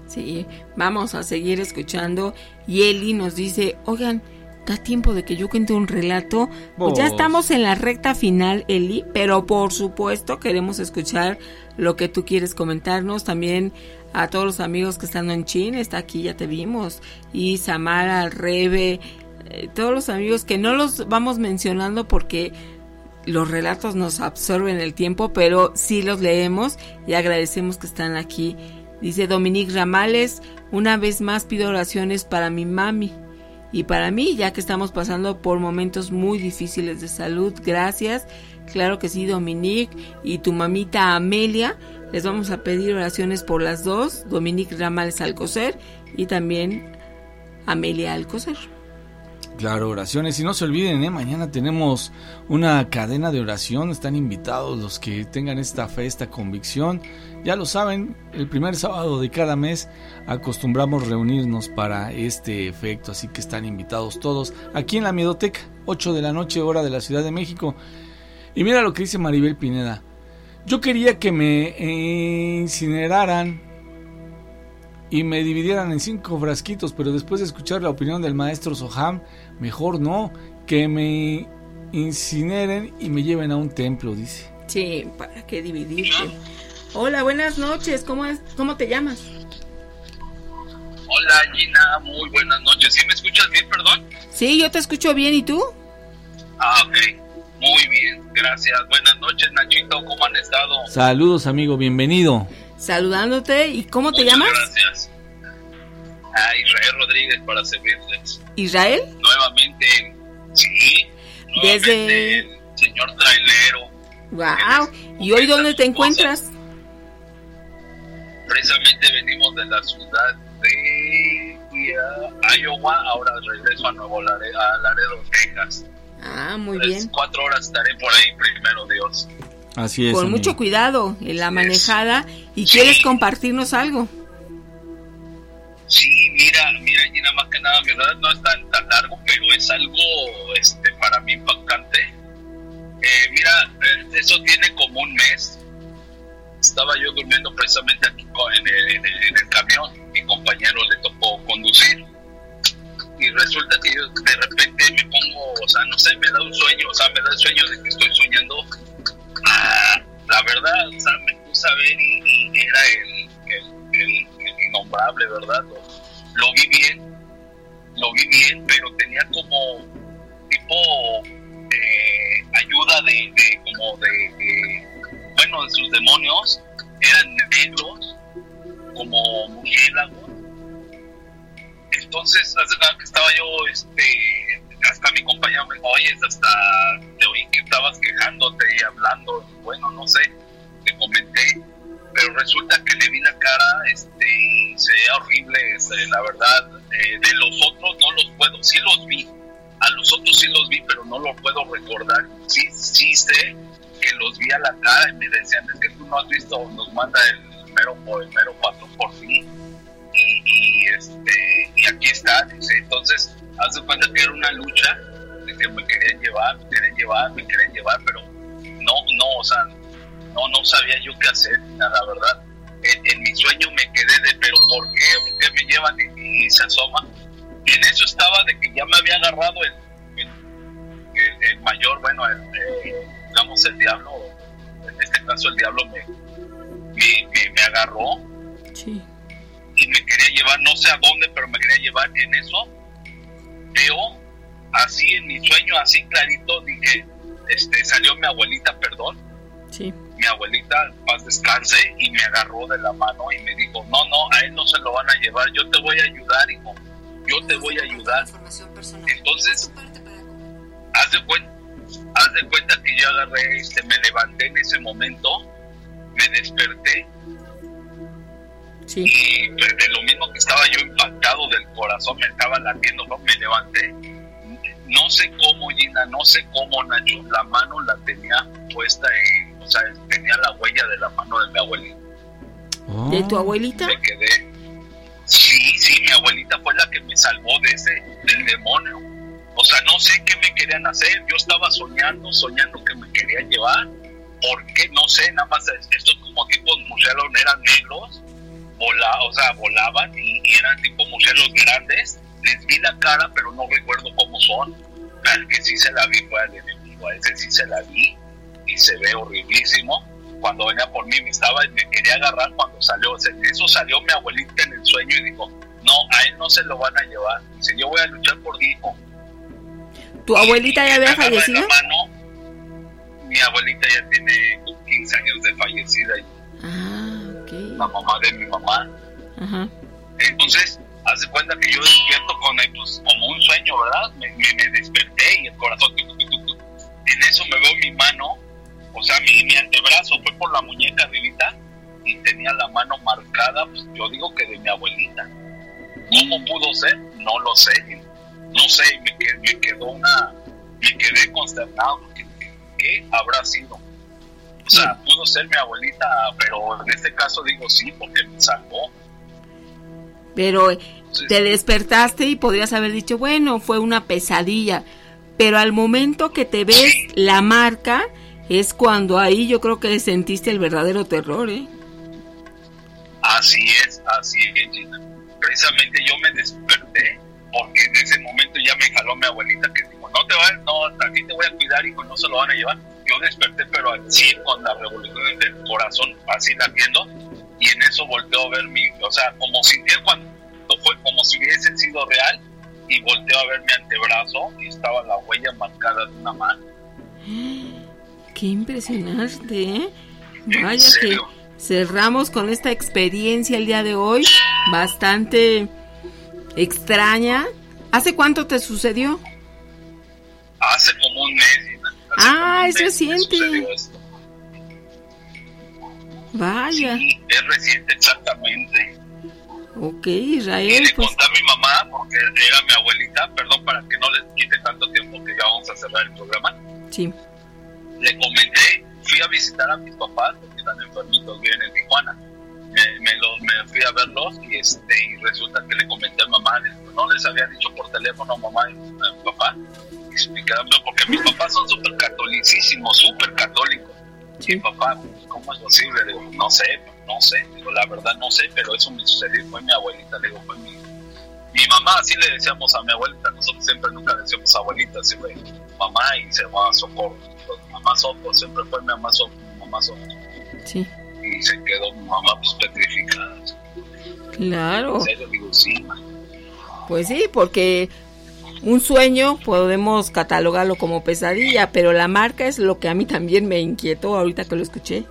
Sí, vamos a seguir escuchando. Y Eli nos dice, oigan, da tiempo de que yo cuente un relato. Pues ya estamos en la recta final, Eli, pero por supuesto queremos escuchar lo que tú quieres comentarnos. También a todos los amigos que están en China, está aquí, ya te vimos. Y Samara, Rebe, eh, todos los amigos que no los vamos mencionando porque los relatos nos absorben el tiempo, pero sí los leemos y agradecemos que están aquí. Dice Dominique Ramales, una vez más pido oraciones para mi mami y para mí, ya que estamos pasando por momentos muy difíciles de salud. Gracias. Claro que sí, Dominique y tu mamita Amelia. Les vamos a pedir oraciones por las dos, Dominique Ramales Alcocer y también Amelia Alcocer. Claro, oraciones. Y no se olviden, ¿eh? mañana tenemos una cadena de oración. Están invitados los que tengan esta fe, esta convicción. Ya lo saben, el primer sábado de cada mes acostumbramos reunirnos para este efecto. Así que están invitados todos aquí en la Miedoteca, 8 de la noche, hora de la Ciudad de México. Y mira lo que dice Maribel Pineda. Yo quería que me incineraran y me dividieran en cinco frasquitos, pero después de escuchar la opinión del maestro Soham, mejor no, que me incineren y me lleven a un templo, dice. Sí, ¿para qué dividirte? Hola, buenas noches, ¿cómo, es, cómo te llamas? Hola Gina, muy buenas noches. ¿Sí me escuchas bien, perdón? Sí, yo te escucho bien, ¿y tú? Ah, ok. Muy bien, gracias. Buenas noches, Nachito, ¿cómo han estado? Saludos, amigo, bienvenido. Saludándote, ¿y cómo te llamas? Gracias. A Israel Rodríguez para servirles. ¿Israel? Nuevamente, sí. Desde. señor trailero. Wow. ¿Y hoy dónde te encuentras? Precisamente venimos de la ciudad de Iowa, ahora regreso a Nuevo Laredo, Texas. Ah, muy bien. Cuatro horas estaré por ahí, primero Dios. Así es. Con amigo. mucho cuidado en la manejada y quieres compartirnos algo. Sí, mira, mira, Gina, más que nada, mi verdad no es tan, tan largo, pero es algo este, para mí impactante. Eh, mira, eh, eso tiene como un mes. Estaba yo durmiendo precisamente aquí co- en el, en el- en el camión. Mi compañero le tocó conducir. Y resulta que yo de repente me pongo, o sea, no sé, me da un sueño, o sea, me da el sueño de que estoy soñando. Ah, la verdad, o sea, me puse a ver y, y era el, el, el- el innombrable, ¿verdad? Lo, lo vi bien, lo vi bien, pero tenía como tipo eh, ayuda de, de como de, de- bueno, de sus demonios, eran negros, como murciélagos. Entonces, hace nada que estaba yo, este, hasta mi compañero me dijo, oye, hasta te oí que estabas quejándote y hablando, y bueno, no sé, te comenté, pero resulta que le vi la cara, este, y se veía horrible, este, la verdad, eh, de los otros no los puedo, sí los vi, a los otros sí los vi, pero no los puedo recordar, sí, sí sé que los vi a la cara y me decían, es que tú no has visto, nos manda el mero, el mero patrón por ti, y, y, este y aquí está entonces haz cuenta que era una lucha de que me querían llevar me querían llevar me querían llevar pero no no o sea no no sabía yo qué hacer la verdad en, mi sueño me quedé de pero por qué por qué me llevan y, y se asoma. En eso estaba de que ya me había agarrado el el, el- el mayor bueno digamos el diablo en este caso el diablo me me, me, me agarró. Sí. Y me quería llevar, no sé a dónde, pero me quería llevar en eso. Veo así en mi sueño, así clarito, dije, este, salió mi abuelita, perdón, Sí. mi abuelita, paz descanse, y me agarró de la mano y me dijo, no, no, a él no se lo van a llevar, yo te voy a ayudar, hijo, yo te voy a ayudar. Entonces, haz de cuenta, haz de cuenta que yo agarré, este, me levanté en ese momento, me desperté Sí. y pues, de lo mismo que estaba yo impactado del corazón, me estaba latiendo, ¿no? me levanté. No sé cómo, Gina, no sé cómo, Nacho, la mano la tenía puesta, en, o sea, tenía la huella de la mano de mi abuelita. ¿De tu abuelita? Me quedé. Sí, sí, mi abuelita fue la que me salvó de ese, del demonio. O sea, no sé qué me querían hacer. Yo estaba soñando, soñando que me querían llevar. ¿Por qué? No sé, nada más estos como tipos murciélagos eran negros vola, o sea, volaban y, y eran tipo murciélagos grandes. Les vi la cara, pero no recuerdo cómo son. Al que sí se la vi fue al enemigo, a ese sí se la vi y se ve horriblísimo. Cuando venía por mí me estaba me quería agarrar cuando salió. O sea, eso salió mi abuelita en el sueño y dijo, no, a él no se lo van a llevar. Dice, yo voy a luchar por ti, hijo. ¿Tu abuelita ya había fallecido? mano. Mi abuelita ya tiene 15 años de fallecida Ah, la mamá de mi mamá. Ajá. Entonces, hace cuenta que yo despierto con él, pues, como un sueño, ¿verdad? Me, me, me desperté y el corazón. tuc, tuc, tuc, tuc. En eso me veo mi mano, o sea, mi, mi antebrazo fue por la muñeca arribita y tenía la mano marcada, pues yo digo que de mi abuelita. ¿Cómo pudo ser? No lo sé. No sé, me, me quedó una. Me quedé consternado. ¿Qué habrá sido? O sea, pudo ser mi abuelita, pero en este caso digo sí, porque me salvó. Pero eh, te despertaste y podrías haber dicho, bueno, fue una pesadilla. Pero al momento que te ves la marca, es cuando ahí yo creo que sentiste el verdadero terror, ¿eh? Así es, así es, Gina. Precisamente yo me desperté porque en ese momento ya me jaló mi abuelita que dijo, no te vayas, no, aquí te voy a cuidar, hijo, no se lo van a llevar. Yo desperté, pero 100 con las revoluciones del corazón así latiendo y en eso volteó a ver mi, o sea, como si cuando fue como si hubiese sido real y volteó a ver mi antebrazo y estaba la huella marcada de una mano. Qué impresionante, ¿eh? ¿En Vaya que cerramos con esta experiencia el día de hoy, bastante extraña. ¿Hace cuánto te sucedió? Hace como un mes, Ah, es reciente. Vaya. Sí, es reciente exactamente. Ok, Y Israel, le pues conté a mi mamá, porque era mi abuelita, perdón para que no les quite tanto tiempo que ya vamos a cerrar el programa. sí. Le comenté, fui a visitar a mis papás, porque están enfermitos, viven en Tijuana. Me, me, lo, me fui a verlos y, este, y resulta que le comenté a mamá, no les había dicho por teléfono a mamá y a mi papá, explicando, porque mis papás son súper catolicísimos, súper católicos. Mi papá, ¿cómo es posible? Digo, no sé, no sé, digo, la verdad no sé, pero eso me sucedió, fue mi abuelita, le digo, fue mi, mi mamá, así le decíamos a mi abuelita, nosotros siempre nunca decíamos abuelita, siempre mamá y se llamaba Socorro, mamá Socorro, siempre fue mi mamá Socorro, mamá Socorro. Sí. Y se quedó mi mamá pues petrificada. Claro. En serio, digo, sí. Pues sí, porque un sueño podemos catalogarlo como pesadilla, pero la marca es lo que a mí también me inquietó ahorita que lo escuché.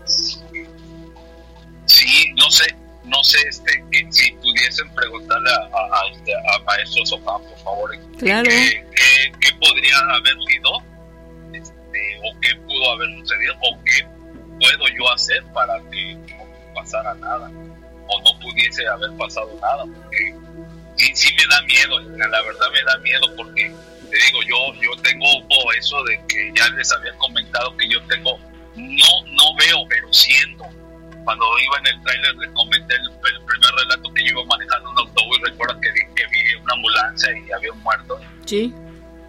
Sí, no sé, no sé este, que si pudiesen preguntarle a, a, a, este, a maestro Sofá, por favor, Claro. ¿qué, qué, qué podría haber sido este, o qué pudo haber sucedido o qué puedo yo hacer para que no pasara nada o no pudiese haber pasado nada porque sí, sí me da miedo, la verdad me da miedo porque te digo, yo, yo tengo oh, eso de que ya les había comentado que yo tengo, no, no veo, pero siento. Cuando iba en el tráiler les comenté el, el primer relato que yo iba manejando un autobús, recuerdo que, vi- que vi una ambulancia y había un muerto, Sí.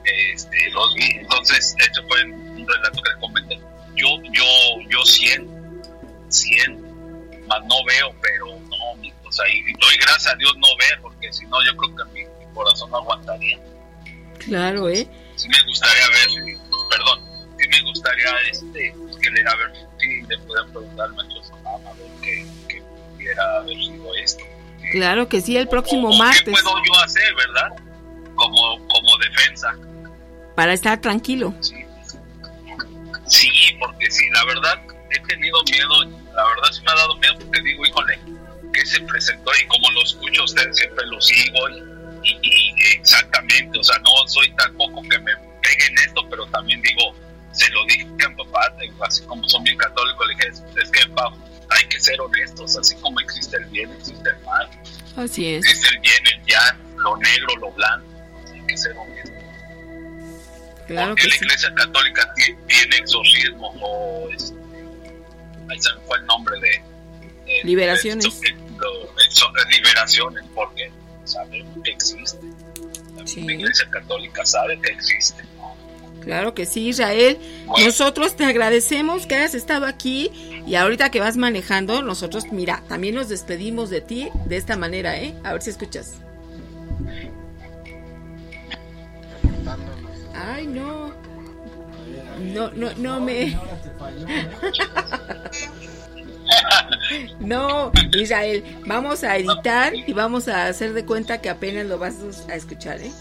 este, los vi, entonces ese fue un relato que les comenté. Yo, yo, yo siento, siento, más no veo, pero o sea, y doy gracias a Dios no ver, porque si no yo creo que mi, mi corazón no aguantaría. Claro, ¿eh? Sí me gustaría ver, perdón, sí me gustaría este, que le, a ver si le puedan preguntar al maestro a ver qué, qué pudiera haber sido esto. Claro que sí, el próximo O- o ¿Qué martes, puedo yo hacer, verdad? Como, como defensa. para estar tranquilo. Sí, porque sí, la verdad he tenido miedo, la verdad sí me ha dado miedo porque digo, híjole, que se presentó y como lo escucho a ustedes siempre lo sigo y, y- y exactamente, o sea, no soy tampoco que me pegue en esto, pero también digo, se lo dije a mi papá, así como son bien católicos, le dije, es que papá, hay que ser honestos, así como existe el bien, existe el mal, Así es. existe el bien, el ya, lo negro, lo blanco, hay que ser honestos. Claro porque que la sí. iglesia católica ti- tiene exorcismo o este, ahí se me fue el nombre de- Liberaciones. de liberaciones porque sabemos que existe Sí. la iglesia católica sabe que existe Claro que sí, Israel. Bueno. Nosotros te agradecemos que hayas estado aquí y ahorita que vas manejando, nosotros, mira, también nos despedimos de ti de esta manera, ¿eh? A ver si escuchas. Ay, no. No, no, no me. No, Israel, vamos a editar y vamos a hacer de cuenta que apenas lo vas a escuchar, ¿eh?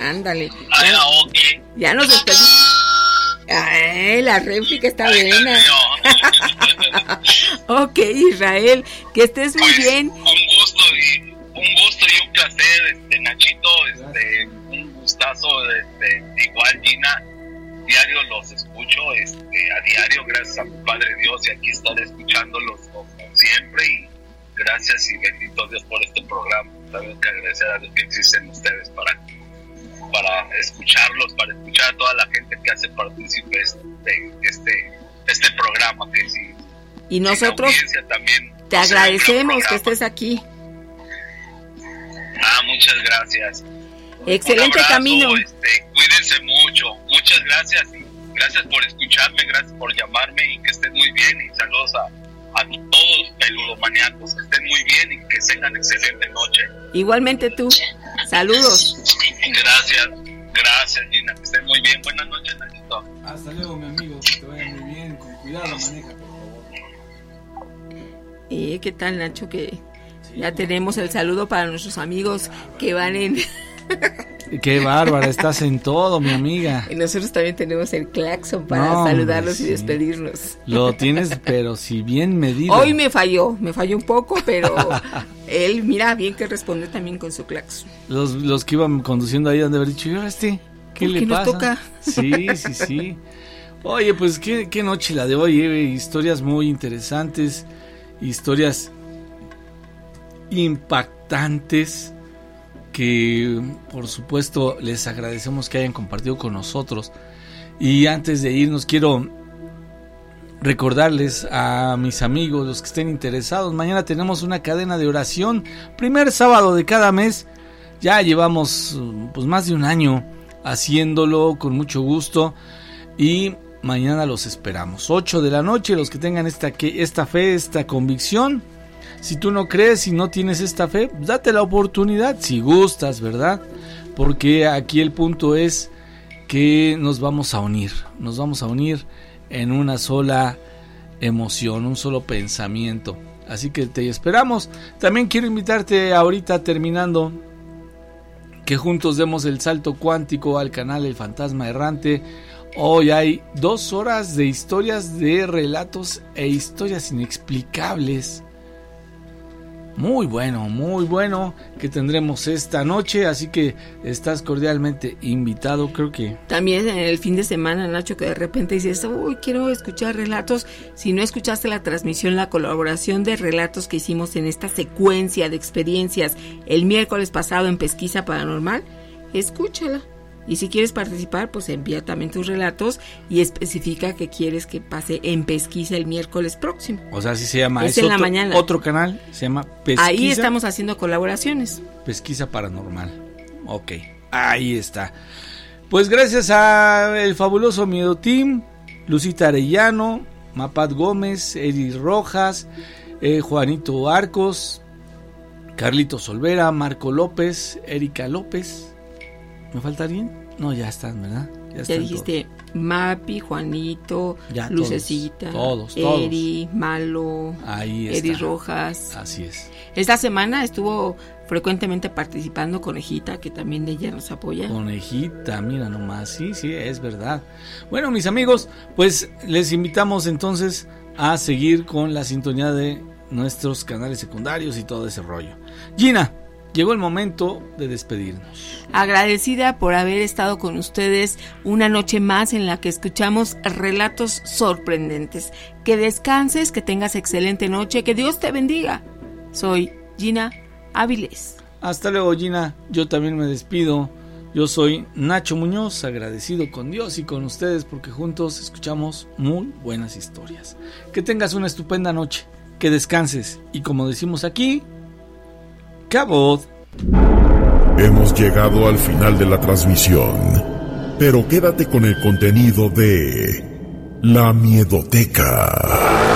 Ándale. Ya, ya nos despedimos. Ay, la réplica está buena. ok, Israel, que estés muy bien. un gusto y un gusto y un placer este Nachito este un gustazo este, igual Gina diario los escucho este a diario gracias a mi padre Dios y aquí estaré escuchándolos como siempre y gracias y bendito Dios por este programa también que agradecer a Dios que existen ustedes para para escucharlos para escuchar a toda la gente que hace partícipes de este este programa que Y nosotros también te gran agradecemos que estés aquí. Ah, muchas gracias. Excelente abrazo, camino. Este, cuídense mucho. Muchas gracias. y Gracias por escucharme, gracias por llamarme y que estén muy bien. Y saludos a, a todos peludomaniacos. Que estén muy bien y que tengan excelente noche. Igualmente tú. Saludos. Gracias. Gracias, Gina. Que estén muy bien. Buenas noches, Nachito. Hasta luego, mi amigo. Que te vaya muy bien. Con cuidado, maneja, por favor. Eh, ¿Qué tal, Nacho? Que ya tenemos el saludo para nuestros amigos que van en... Qué bárbara, estás en todo, mi amiga. y nosotros también tenemos el claxon para No, saludarlos y despedirnos. Lo tienes, pero si bien medido. Hoy me falló, me falló un poco, pero él, mira, bien que respondió también con su claxon. Los, los que iban conduciendo ahí han de haber dicho, ¿y ahora este? ¿Qué ¿Por le qué nos pasa? toca? Sí, sí, sí. Oye, pues qué, qué noche la de hoy, eh? historias muy interesantes, historias impactantes que por supuesto les agradecemos que hayan compartido con nosotros Y antes de irnos quiero recordarles a mis amigos, los que estén interesados, mañana tenemos una cadena de oración, primer sábado de cada mes. Ya llevamos pues más de un año haciéndolo con mucho gusto y mañana los esperamos. 8 de la noche, los que tengan esta, esta fe, esta convicción. Si tú no crees y no tienes esta fe, date la oportunidad si gustas, ¿verdad? Porque aquí el punto es que nos vamos a unir, nos vamos a unir en una sola emoción, un solo pensamiento. Así que te esperamos. También quiero invitarte ahorita terminando que juntos demos el salto cuántico al canal El Fantasma Errante. Hoy hay dos horas de historias de relatos e historias inexplicables muy bueno, muy bueno que tendremos esta noche, así que estás cordialmente invitado, creo que. También en el fin de semana, Nacho, que de repente dices, uy, quiero escuchar relatos. Si no escuchaste la transmisión, la colaboración de relatos que hicimos en esta secuencia de experiencias el miércoles pasado en Pesquisa Paranormal, escúchala. Y si quieres participar, pues envía también tus relatos y especifica que quieres que pase en pesquisa el miércoles próximo. O sea, así se llama. Es, en la mañana. Otro canal se llama Pesquisa. Ahí estamos haciendo colaboraciones. Pesquisa paranormal. Ok, ahí está. Pues gracias a el fabuloso Miedo Team, Lucita Arellano, Mapat Gómez, Eri Rojas, eh, Juanito Arcos, Carlito Solvera, Marco López, Erika López, ¿Me falta alguien? No, ya están, ¿verdad? Ya, dijiste Mapi, Juanito, Lucecita, todos, todos, Eri, Malo, Ahí Eri Rojas. Así es. Esta semana estuvo frecuentemente participando Conejita, que también ella nos apoya. Conejita, mira nomás, sí, sí, es verdad. Bueno, mis amigos, pues les invitamos entonces a seguir con la sintonía de nuestros canales secundarios y todo ese rollo. Gina, llegó el momento de despedirnos. Agradecida por haber estado con ustedes una noche más en la que escuchamos relatos sorprendentes. Que descanses, que tengas excelente noche, que Dios te bendiga. Soy Gina Áviles. Hasta luego Gina, yo también me despido. Yo soy Nacho Muñoz, agradecido con Dios y con ustedes porque juntos escuchamos muy buenas historias. Que tengas una estupenda noche, que descanses y como decimos aquí, Cabot. Hemos llegado al final de la transmisión, pero quédate con el contenido de La Miedoteca.